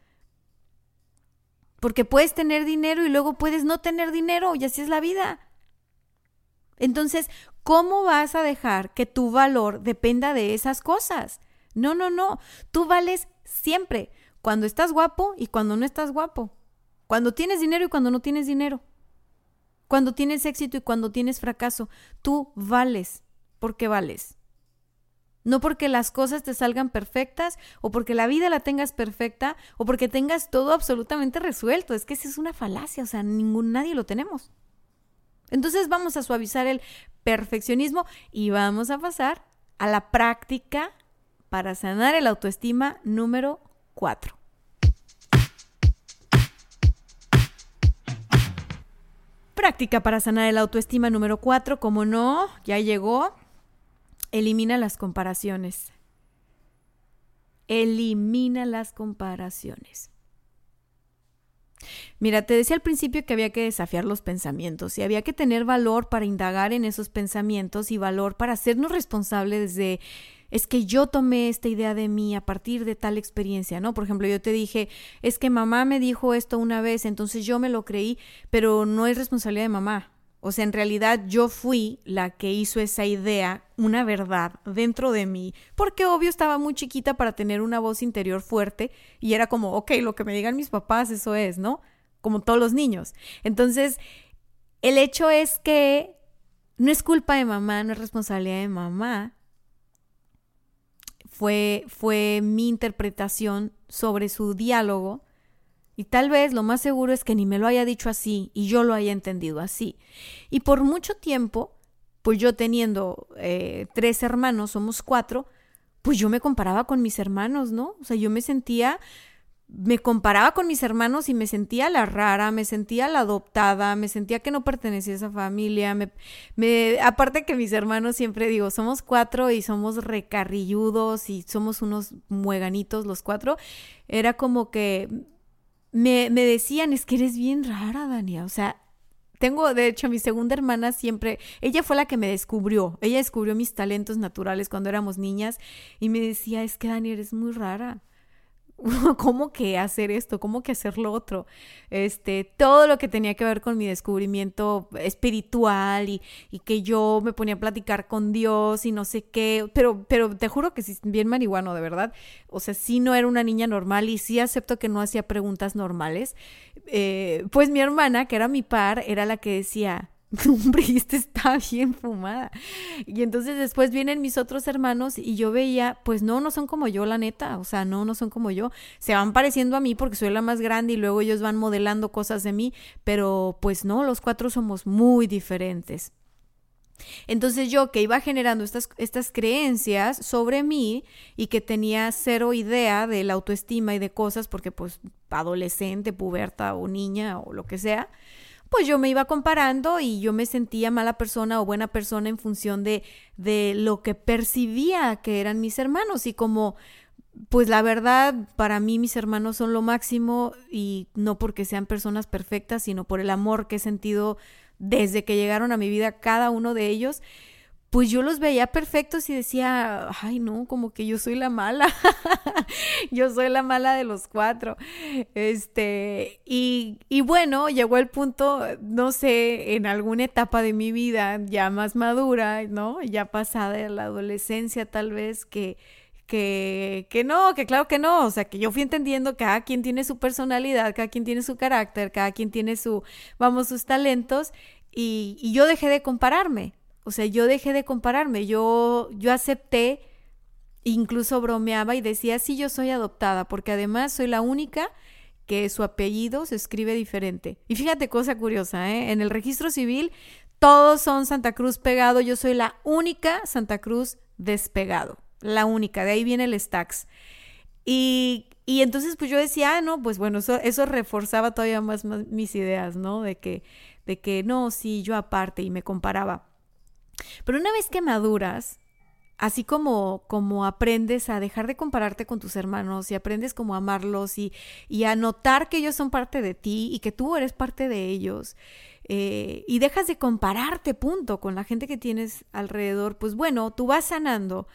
Porque puedes tener dinero y luego puedes no tener dinero y así es la vida. Entonces, ¿cómo vas a dejar que tu valor dependa de esas cosas? No, no, no. Tú vales siempre. Cuando estás guapo y cuando no estás guapo. Cuando tienes dinero y cuando no tienes dinero. Cuando tienes éxito y cuando tienes fracaso. Tú vales porque vales. No porque las cosas te salgan perfectas o porque la vida la tengas perfecta o porque tengas todo absolutamente resuelto. Es que esa es una falacia, o sea, ningún, nadie lo tenemos. Entonces vamos a suavizar el perfeccionismo y vamos a pasar a la práctica para sanar el autoestima número 4. Práctica para sanar el autoestima número 4, como no, ya llegó. Elimina las comparaciones. Elimina las comparaciones. Mira, te decía al principio que había que desafiar los pensamientos y había que tener valor para indagar en esos pensamientos y valor para hacernos responsables de es que yo tomé esta idea de mí a partir de tal experiencia, ¿no? Por ejemplo, yo te dije, es que mamá me dijo esto una vez, entonces yo me lo creí, pero no es responsabilidad de mamá. O sea, en realidad yo fui la que hizo esa idea una verdad dentro de mí, porque obvio estaba muy chiquita para tener una voz interior fuerte y era como, ok, lo que me digan mis papás, eso es, ¿no? Como todos los niños. Entonces, el hecho es que no es culpa de mamá, no es responsabilidad de mamá. Fue, fue mi interpretación sobre su diálogo y tal vez lo más seguro es que ni me lo haya dicho así y yo lo haya entendido así. Y por mucho tiempo, pues yo teniendo eh, tres hermanos, somos cuatro, pues yo me comparaba con mis hermanos, ¿no? O sea, yo me sentía, me comparaba con mis hermanos y me sentía la rara, me sentía la adoptada, me sentía que no pertenecía a esa familia. Me, me, aparte que mis hermanos siempre digo, somos cuatro y somos recarrilludos y somos unos mueganitos los cuatro, era como que me, me decían, es que eres bien rara, Dania. O sea, tengo, de hecho, mi segunda hermana siempre, ella fue la que me descubrió, ella descubrió mis talentos naturales cuando éramos niñas y me decía, es que Dani, eres muy rara. cómo que hacer esto, cómo que hacer lo otro. Este, todo lo que tenía que ver con mi descubrimiento espiritual y, y, que yo me ponía a platicar con Dios y no sé qué, pero, pero te juro que sí, bien marihuano, de verdad. O sea, sí no era una niña normal y sí acepto que no hacía preguntas normales. Eh, pues mi hermana, que era mi par, era la que decía, hombre, este está bien fumada. Y entonces después vienen mis otros hermanos y yo veía, pues no, no son como yo, la neta, o sea, no, no son como yo. Se van pareciendo a mí porque soy la más grande y luego ellos van modelando cosas de mí, pero pues no, los cuatro somos muy diferentes. Entonces yo que iba generando estas, estas creencias sobre mí y que tenía cero idea de la autoestima y de cosas porque pues adolescente, puberta o niña o lo que sea, pues yo me iba comparando y yo me sentía mala persona o buena persona en función de, de lo que percibía que eran mis hermanos. Y como pues la verdad, para mí mis hermanos son lo máximo y no porque sean personas perfectas, sino por el amor que he sentido desde que llegaron a mi vida cada uno de ellos pues yo los veía perfectos y decía, ay no, como que yo soy la mala, yo soy la mala de los cuatro. Este, y, y, bueno, llegó el punto, no sé, en alguna etapa de mi vida ya más madura, ¿no? Ya pasada la adolescencia tal vez, que, que, que no, que claro que no, o sea, que yo fui entendiendo que cada quien tiene su personalidad, cada quien tiene su carácter, cada quien tiene su, vamos, sus talentos, y, y yo dejé de compararme o sea, yo dejé de compararme, yo, yo acepté, incluso bromeaba y decía, sí, yo soy adoptada, porque además soy la única que su apellido se escribe diferente. Y fíjate cosa curiosa, ¿eh? en el registro civil todos son Santa Cruz pegado, yo soy la única Santa Cruz despegado, la única, de ahí viene el Stax. Y, y entonces pues yo decía, ah, no, pues bueno, eso, eso reforzaba todavía más, más mis ideas, ¿no? De que, de que no, sí, yo aparte y me comparaba. Pero una vez que maduras, así como, como aprendes a dejar de compararte con tus hermanos y aprendes como a amarlos y, y a notar que ellos son parte de ti y que tú eres parte de ellos, eh, y dejas de compararte, punto, con la gente que tienes alrededor, pues bueno, tú vas sanando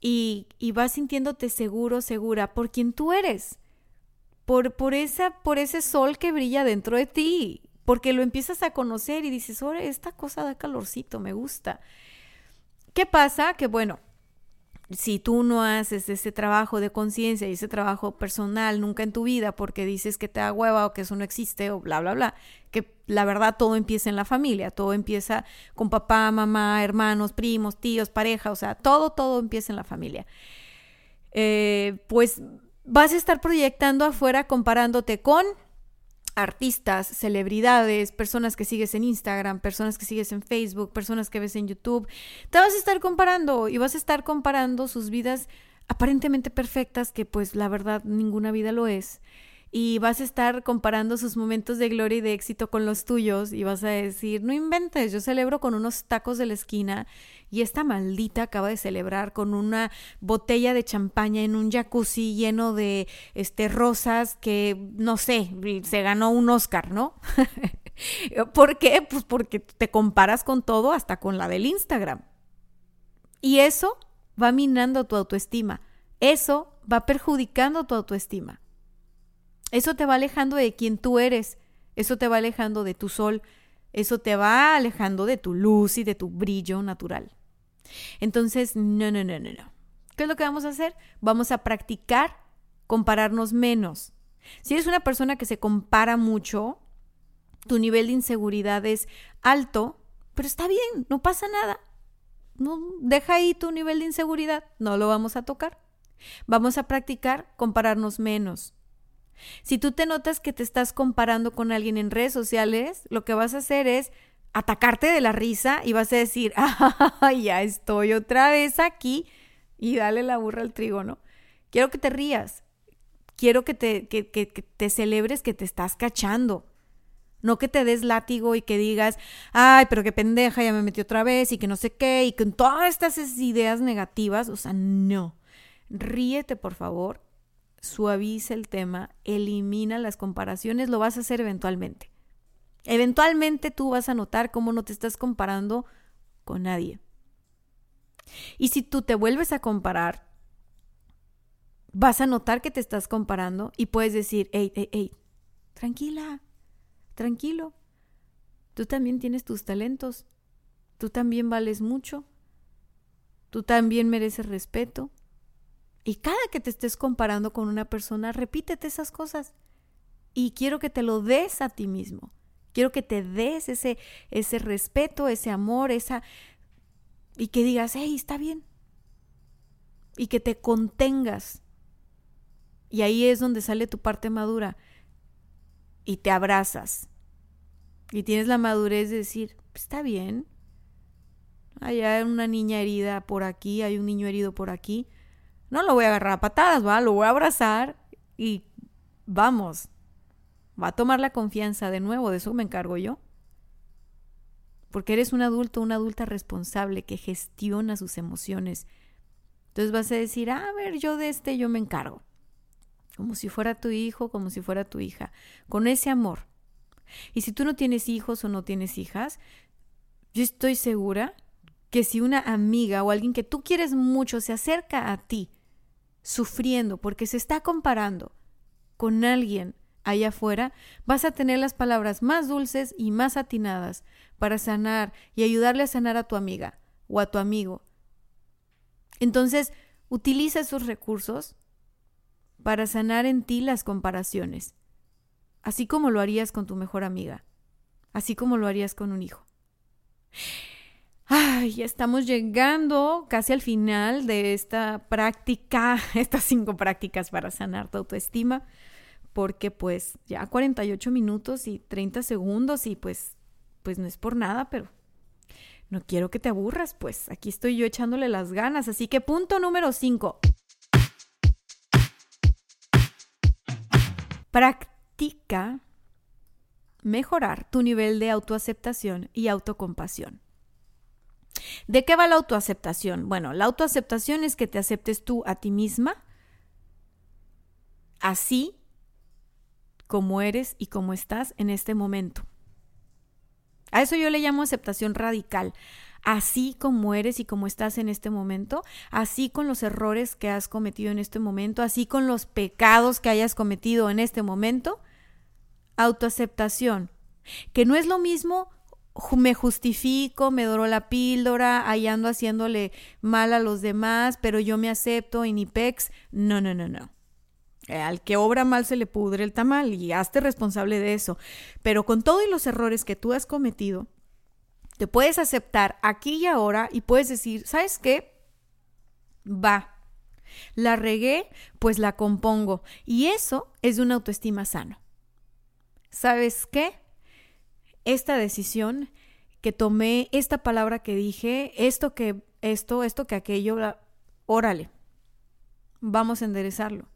y, y vas sintiéndote seguro, segura por quien tú eres por, por, esa, por ese sol que brilla dentro de ti, porque lo empiezas a conocer y dices, oye, esta cosa da calorcito, me gusta. ¿Qué pasa? Que bueno, si tú no haces ese trabajo de conciencia y ese trabajo personal nunca en tu vida porque dices que te da hueva o que eso no existe o bla, bla, bla, que la verdad todo empieza en la familia, todo empieza con papá, mamá, hermanos, primos, tíos, pareja, o sea, todo, todo empieza en la familia. Eh, pues vas a estar proyectando afuera comparándote con artistas, celebridades, personas que sigues en Instagram, personas que sigues en Facebook, personas que ves en YouTube. Te vas a estar comparando y vas a estar comparando sus vidas aparentemente perfectas, que pues la verdad ninguna vida lo es y vas a estar comparando sus momentos de gloria y de éxito con los tuyos y vas a decir, no inventes, yo celebro con unos tacos de la esquina y esta maldita acaba de celebrar con una botella de champaña en un jacuzzi lleno de este rosas que no sé, se ganó un Oscar, ¿no? ¿Por qué? Pues porque te comparas con todo hasta con la del Instagram. Y eso va minando tu autoestima. Eso va perjudicando tu autoestima. Eso te va alejando de quien tú eres, eso te va alejando de tu sol, eso te va alejando de tu luz y de tu brillo natural. Entonces, no, no, no, no, no. ¿Qué es lo que vamos a hacer? Vamos a practicar compararnos menos. Si eres una persona que se compara mucho, tu nivel de inseguridad es alto, pero está bien, no pasa nada. No, deja ahí tu nivel de inseguridad, no lo vamos a tocar. Vamos a practicar compararnos menos. Si tú te notas que te estás comparando con alguien en redes sociales, lo que vas a hacer es atacarte de la risa y vas a decir, ah, ya estoy otra vez aquí y dale la burra al trigo, ¿no? Quiero que te rías, quiero que te, que, que, que te celebres que te estás cachando. No que te des látigo y que digas, ay, pero qué pendeja, ya me metí otra vez y que no sé qué, y con todas estas ideas negativas, o sea, no. Ríete, por favor, suaviza el tema, elimina las comparaciones, lo vas a hacer eventualmente. Eventualmente tú vas a notar cómo no te estás comparando con nadie. Y si tú te vuelves a comparar, vas a notar que te estás comparando y puedes decir, hey, hey, hey, tranquila, tranquilo. Tú también tienes tus talentos. Tú también vales mucho. Tú también mereces respeto. Y cada que te estés comparando con una persona, repítete esas cosas. Y quiero que te lo des a ti mismo. Quiero que te des ese, ese respeto, ese amor, esa... Y que digas, hey, está bien. Y que te contengas. Y ahí es donde sale tu parte madura. Y te abrazas. Y tienes la madurez de decir, está bien. Hay una niña herida por aquí, hay un niño herido por aquí. No lo voy a agarrar a patadas, va, lo voy a abrazar y vamos. Va a tomar la confianza de nuevo, de eso me encargo yo. Porque eres un adulto, una adulta responsable que gestiona sus emociones. Entonces vas a decir, a ver, yo de este yo me encargo. Como si fuera tu hijo, como si fuera tu hija. Con ese amor. Y si tú no tienes hijos o no tienes hijas, yo estoy segura que si una amiga o alguien que tú quieres mucho se acerca a ti sufriendo porque se está comparando con alguien allá afuera, vas a tener las palabras más dulces y más atinadas para sanar y ayudarle a sanar a tu amiga o a tu amigo. Entonces, utiliza esos recursos para sanar en ti las comparaciones, así como lo harías con tu mejor amiga, así como lo harías con un hijo. Ay, ya estamos llegando casi al final de esta práctica, estas cinco prácticas para sanar tu autoestima, porque pues ya 48 minutos y 30 segundos y pues, pues no es por nada, pero no quiero que te aburras, pues aquí estoy yo echándole las ganas. Así que punto número 5. Practica mejorar tu nivel de autoaceptación y autocompasión. ¿De qué va la autoaceptación? Bueno, la autoaceptación es que te aceptes tú a ti misma, así como eres y como estás en este momento. A eso yo le llamo aceptación radical. Así como eres y como estás en este momento, así con los errores que has cometido en este momento, así con los pecados que hayas cometido en este momento, autoaceptación, que no es lo mismo me justifico, me doró la píldora, ahí ando haciéndole mal a los demás, pero yo me acepto y ni pex. No, no, no, no. Eh, al que obra mal se le pudre el tamal y hazte responsable de eso. Pero con todos los errores que tú has cometido, te puedes aceptar aquí y ahora y puedes decir, ¿sabes qué? Va. La regué, pues la compongo. Y eso es de una autoestima sano. ¿Sabes qué? Esta decisión que tomé, esta palabra que dije, esto que esto, esto que aquello, órale. Vamos a enderezarlo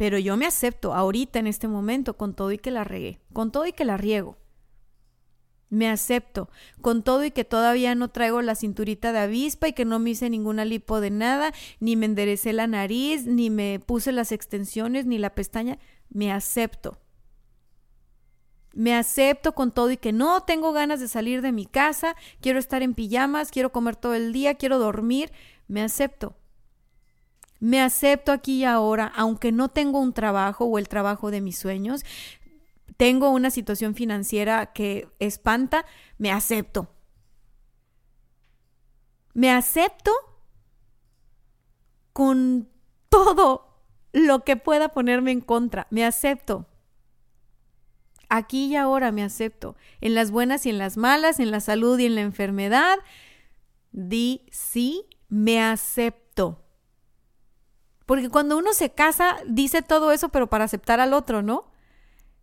pero yo me acepto ahorita en este momento con todo y que la regué, con todo y que la riego. Me acepto con todo y que todavía no traigo la cinturita de avispa y que no me hice ninguna lipo de nada, ni me enderecé la nariz, ni me puse las extensiones, ni la pestaña. Me acepto. Me acepto con todo y que no tengo ganas de salir de mi casa, quiero estar en pijamas, quiero comer todo el día, quiero dormir. Me acepto. Me acepto aquí y ahora, aunque no tengo un trabajo o el trabajo de mis sueños, tengo una situación financiera que espanta, me acepto. Me acepto con todo lo que pueda ponerme en contra. Me acepto. Aquí y ahora me acepto. En las buenas y en las malas, en la salud y en la enfermedad. Di sí, me acepto. Porque cuando uno se casa, dice todo eso, pero para aceptar al otro, ¿no?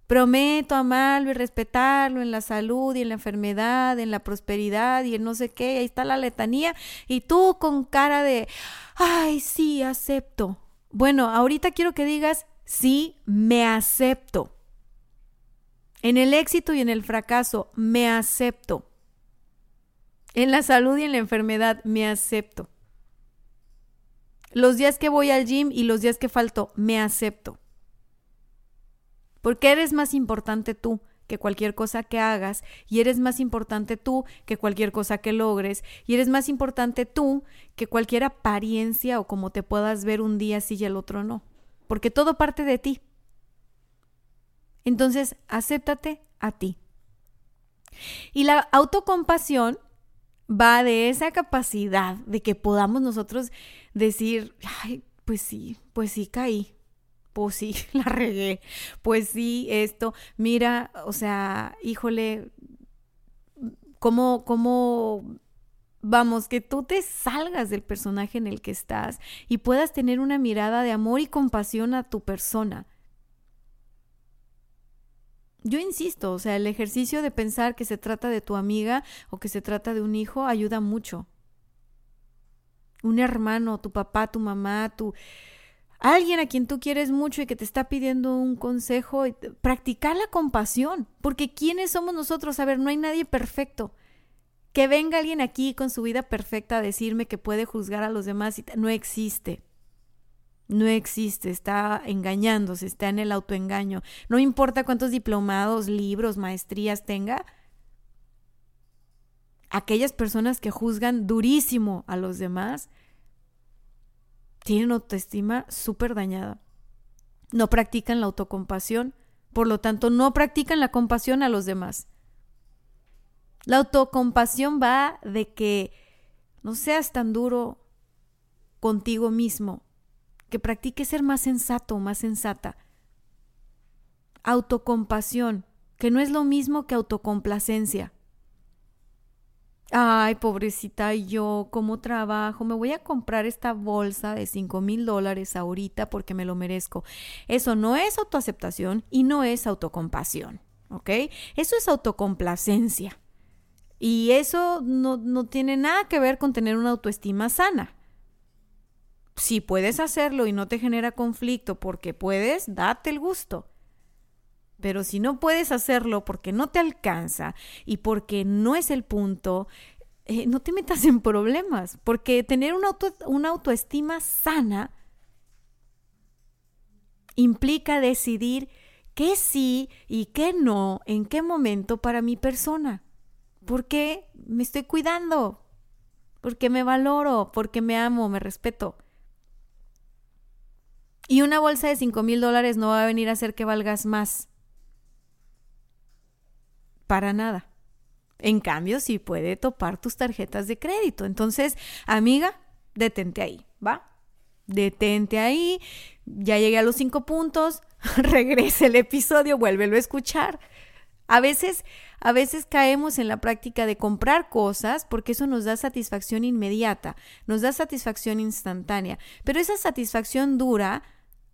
Prometo amarlo y respetarlo en la salud y en la enfermedad, en la prosperidad y en no sé qué. Ahí está la letanía. Y tú con cara de, ay, sí, acepto. Bueno, ahorita quiero que digas, sí, me acepto. En el éxito y en el fracaso, me acepto. En la salud y en la enfermedad, me acepto. Los días que voy al gym y los días que falto, me acepto. Porque eres más importante tú que cualquier cosa que hagas y eres más importante tú que cualquier cosa que logres y eres más importante tú que cualquier apariencia o como te puedas ver un día sí y el otro no. Porque todo parte de ti. Entonces, acéptate a ti. Y la autocompasión va de esa capacidad de que podamos nosotros decir, ay, pues sí, pues sí caí, pues sí, la regué, pues sí, esto, mira, o sea, híjole, cómo, cómo, vamos, que tú te salgas del personaje en el que estás y puedas tener una mirada de amor y compasión a tu persona yo insisto, o sea, el ejercicio de pensar que se trata de tu amiga o que se trata de un hijo ayuda mucho. Un hermano, tu papá, tu mamá, tu alguien a quien tú quieres mucho y que te está pidiendo un consejo, practicar la compasión, porque ¿quiénes somos nosotros? A ver, no hay nadie perfecto. Que venga alguien aquí con su vida perfecta a decirme que puede juzgar a los demás, no existe. No existe, está engañándose, está en el autoengaño. No importa cuántos diplomados, libros, maestrías tenga. Aquellas personas que juzgan durísimo a los demás tienen autoestima súper dañada. No practican la autocompasión, por lo tanto no practican la compasión a los demás. La autocompasión va de que no seas tan duro contigo mismo, que practique ser más sensato más sensata. Autocompasión, que no es lo mismo que autocomplacencia. Ay, pobrecita yo, ¿cómo trabajo? Me voy a comprar esta bolsa de cinco mil dólares ahorita porque me lo merezco. Eso no es autoaceptación y no es autocompasión, ¿ok? Eso es autocomplacencia. Y eso no, no tiene nada que ver con tener una autoestima sana si puedes hacerlo y no te genera conflicto porque puedes, date el gusto. Pero si no puedes hacerlo porque no te alcanza y porque no es el punto, eh, no te metas en problemas, porque tener una, una autoestima sana implica decidir qué sí y qué no, en qué momento para mi persona. Porque me estoy cuidando, porque me valoro, porque me amo, me respeto. Y una bolsa de 5 mil dólares no va a venir a hacer que valgas más. Para nada. En cambio, sí puede topar tus tarjetas de crédito. Entonces, amiga, detente ahí, ¿va? Detente ahí. Ya llegué a los cinco puntos. Regrese el episodio, vuélvelo a escuchar. A veces, a veces caemos en la práctica de comprar cosas porque eso nos da satisfacción inmediata, nos da satisfacción instantánea, pero esa satisfacción dura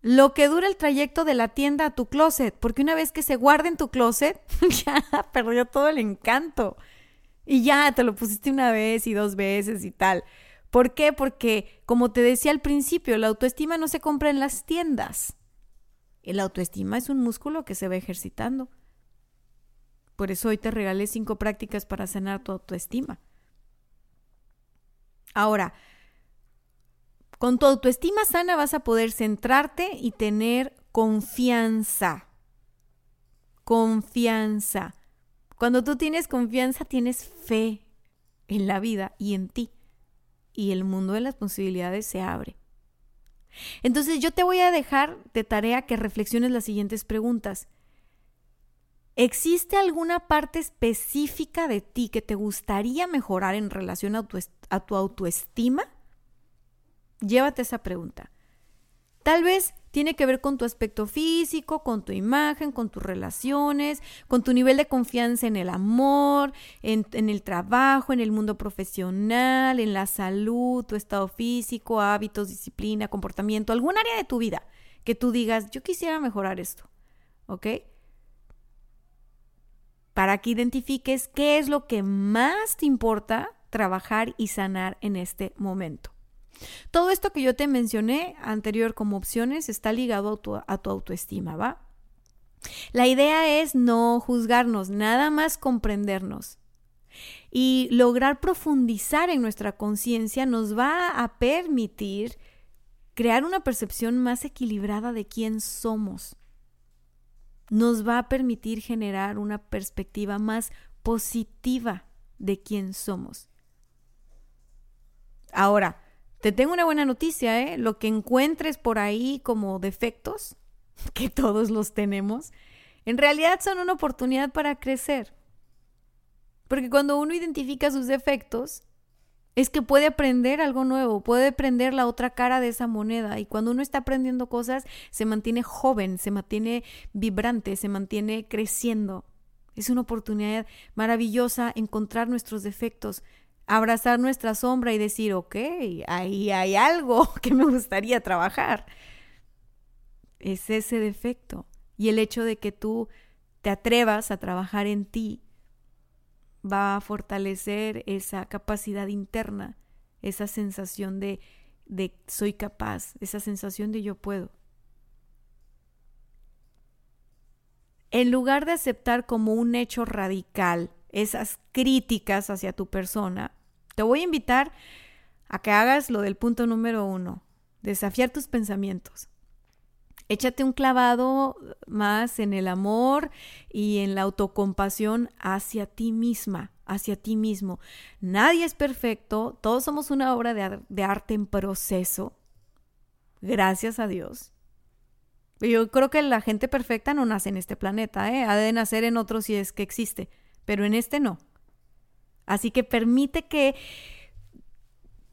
lo que dura el trayecto de la tienda a tu closet, porque una vez que se guarda en tu closet, ya perdió todo el encanto. Y ya te lo pusiste una vez y dos veces y tal. ¿Por qué? Porque, como te decía al principio, la autoestima no se compra en las tiendas. El autoestima es un músculo que se va ejercitando. Por eso hoy te regalé cinco prácticas para sanar tu autoestima. Ahora, con tu autoestima sana vas a poder centrarte y tener confianza. Confianza. Cuando tú tienes confianza, tienes fe en la vida y en ti. Y el mundo de las posibilidades se abre. Entonces yo te voy a dejar de tarea que reflexiones las siguientes preguntas. ¿Existe alguna parte específica de ti que te gustaría mejorar en relación a tu, a tu autoestima? Llévate esa pregunta. Tal vez tiene que ver con tu aspecto físico, con tu imagen, con tus relaciones, con tu nivel de confianza en el amor, en, el trabajo, en el mundo profesional, en la salud, tu estado físico, hábitos, disciplina, comportamiento, algún área de tu vida que tú digas, yo quisiera mejorar esto. ¿Ok? Para que identifiques qué es lo que más te importa trabajar y sanar en este momento. Todo esto que yo te mencioné anterior como opciones está ligado a tu, a tu autoestima, ¿va? La idea es no juzgarnos, nada más comprendernos. Y lograr profundizar en nuestra conciencia nos va a permitir crear una percepción más equilibrada de quién somos. Nos va a permitir generar una perspectiva más positiva de quién somos. Ahora, te tengo una buena noticia, ¿eh? Lo que encuentres por ahí como defectos, que todos los tenemos, en realidad son una oportunidad para crecer. Porque cuando uno identifica sus defectos, es que puede aprender algo nuevo, puede aprender la otra cara de esa moneda. Y cuando uno está aprendiendo cosas, se mantiene joven, se mantiene vibrante, se mantiene creciendo. Es una oportunidad maravillosa encontrar nuestros defectos, abrazar nuestra sombra y decir, ok, ahí hay algo que me gustaría trabajar. Es ese defecto. Y el hecho de que tú te atrevas a trabajar en ti va a fortalecer esa capacidad interna, esa sensación de, de soy capaz, esa sensación de yo puedo. En lugar de aceptar como un hecho radical esas críticas hacia tu persona, te voy a invitar a que hagas lo del punto número uno, desafiar tus pensamientos. Échate un clavado más en el amor y en la autocompasión hacia ti misma, hacia ti mismo. Nadie es perfecto, todos somos una obra de, arte en proceso, gracias a Dios. Yo creo que la gente perfecta no nace en este planeta, ¿eh? ha de nacer en otro si es que existe pero en este no. Así que permite que,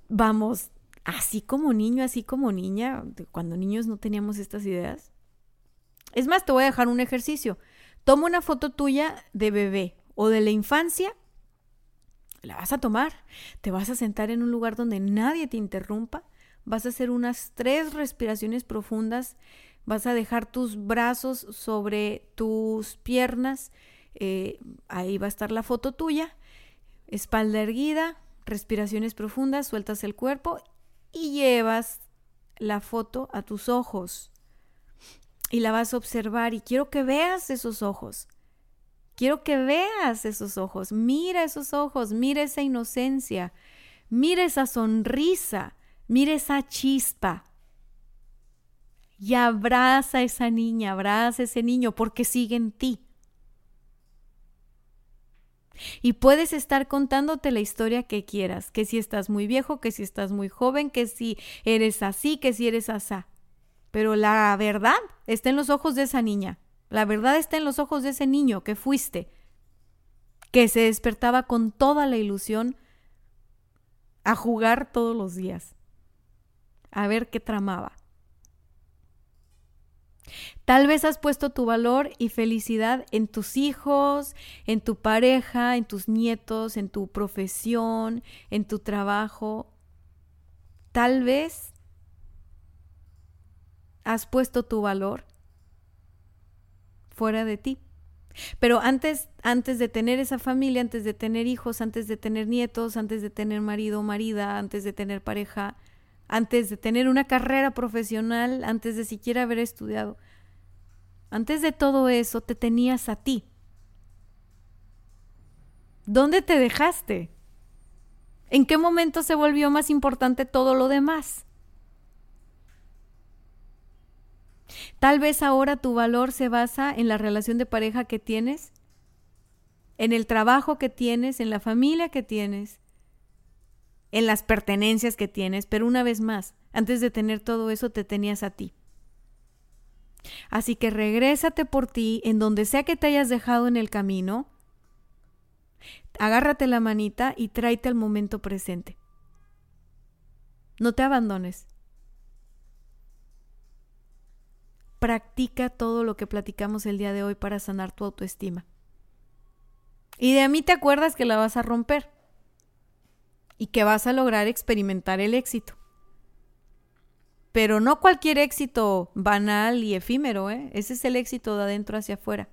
vamos, así como niño, así como niña, cuando niños no teníamos estas ideas. Es más, te voy a dejar un ejercicio. Toma una foto tuya de bebé o de la infancia, la vas a tomar, te vas a sentar en un lugar donde nadie te interrumpa, vas a hacer unas tres respiraciones profundas, vas a dejar tus brazos sobre tus piernas, eh, ahí va a estar la foto tuya, espalda erguida, respiraciones profundas, sueltas el cuerpo y llevas la foto a tus ojos y la vas a observar y quiero que veas esos ojos. Quiero que veas esos ojos, mira esos ojos, mira esa inocencia, mira esa sonrisa, mira esa chispa. Y abraza a esa niña, abraza a ese niño porque sigue en ti. Y puedes estar contándote la historia que quieras, que si estás muy viejo, que si estás muy joven, que si eres así, que si eres asá. Pero la verdad está en los ojos de esa niña. La verdad está en los ojos de ese niño que fuiste, que se despertaba con toda la ilusión a jugar todos los días, a ver qué tramaba. Tal vez has puesto tu valor y felicidad en tus hijos, en tu pareja, en tus nietos, en tu profesión, en tu trabajo. Tal vez has puesto tu valor fuera de ti. Pero antes, antes de tener esa familia, antes de tener hijos, antes de tener nietos, antes de tener marido o marida, antes de tener pareja, antes de tener una carrera profesional, antes de siquiera haber estudiado, antes de todo eso te tenías a ti. ¿Dónde te dejaste? ¿En qué momento se volvió más importante todo lo demás? Tal vez ahora tu valor se basa en la relación de pareja que tienes, en el trabajo que tienes, en la familia que tienes, en las pertenencias que tienes, pero una vez más, antes de tener todo eso te tenías a ti. Así que regrésate por ti en donde sea que te hayas dejado en el camino, agárrate la manita y tráete al momento presente. No te abandones. practica todo lo que platicamos el día de hoy para sanar tu autoestima. Y de a mí te acuerdas que la vas a romper y que vas a lograr experimentar el éxito. Pero no cualquier éxito banal y efímero, ¿eh? Ese es el éxito de adentro hacia afuera.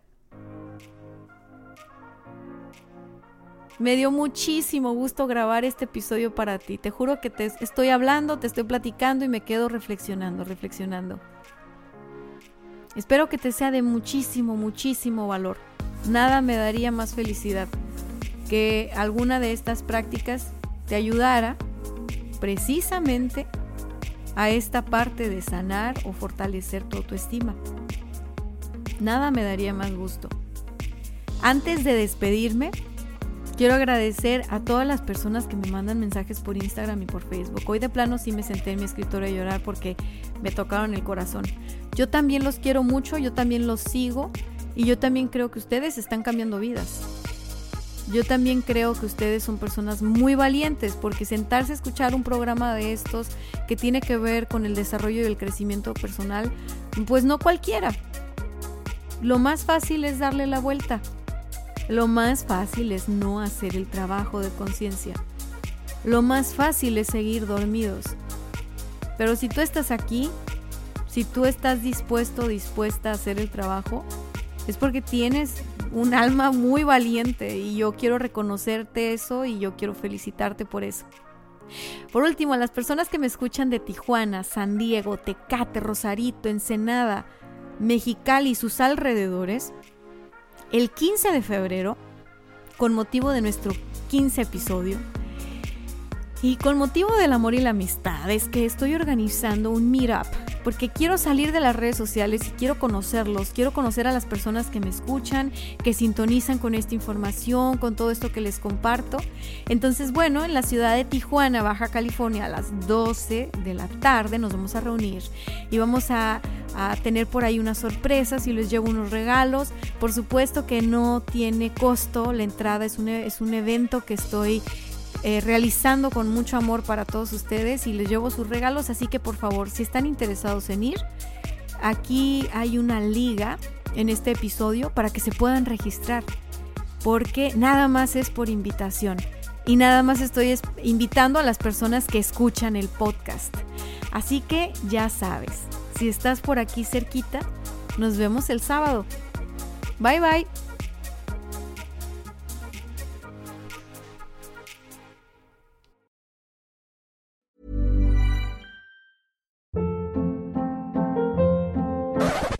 Me dio muchísimo gusto grabar este episodio para ti. Te juro que te estoy hablando, te estoy platicando y me quedo reflexionando, reflexionando. Espero que te sea de muchísimo, muchísimo valor. Nada me daría más felicidad que alguna de estas prácticas te ayudara precisamente a esta parte de sanar o fortalecer tu autoestima. Nada me daría más gusto. Antes de despedirme, quiero agradecer a todas las personas que me mandan mensajes por Instagram y por Facebook. Hoy de plano sí me senté en mi escritorio a llorar porque me tocaron el corazón. Yo también los quiero mucho, yo también los sigo y yo también creo que ustedes están cambiando vidas. Yo también creo que ustedes son personas muy valientes porque sentarse a escuchar un programa de estos que tiene que ver con el desarrollo y el crecimiento personal, pues no cualquiera. Lo más fácil es darle la vuelta. Lo más fácil es no hacer el trabajo de conciencia. Lo más fácil es seguir dormidos. Pero si tú estás aquí, si tú estás dispuesto dispuesta a hacer el trabajo, es porque tienes un alma muy valiente y yo quiero reconocerte eso y yo quiero felicitarte por eso. Por último, a las personas que me escuchan de Tijuana, San Diego, Tecate, Rosarito, Ensenada, Mexicali y sus alrededores, el 15 de febrero, con motivo de nuestro 15 episodio, y con motivo del amor y la amistad, es que estoy organizando un meetup porque quiero salir de las redes sociales y quiero conocerlos, quiero conocer a las personas que me escuchan, que sintonizan con esta información, con todo esto que les comparto. Entonces, bueno, en la ciudad de Tijuana, Baja California, a las 12 de la tarde nos vamos a reunir y vamos a, tener por ahí unas sorpresas y les llevo unos regalos. Por supuesto que no tiene costo, la entrada es un, es un evento que estoy eh, realizando con mucho amor para todos ustedes y les llevo sus regalos, así que por favor, si están interesados en ir, aquí hay una liga en este episodio para que se puedan registrar, porque nada más es por invitación y nada más estoy invitando a las personas que escuchan el podcast. Así que ya sabes, si estás por aquí cerquita, nos vemos el sábado. Bye bye.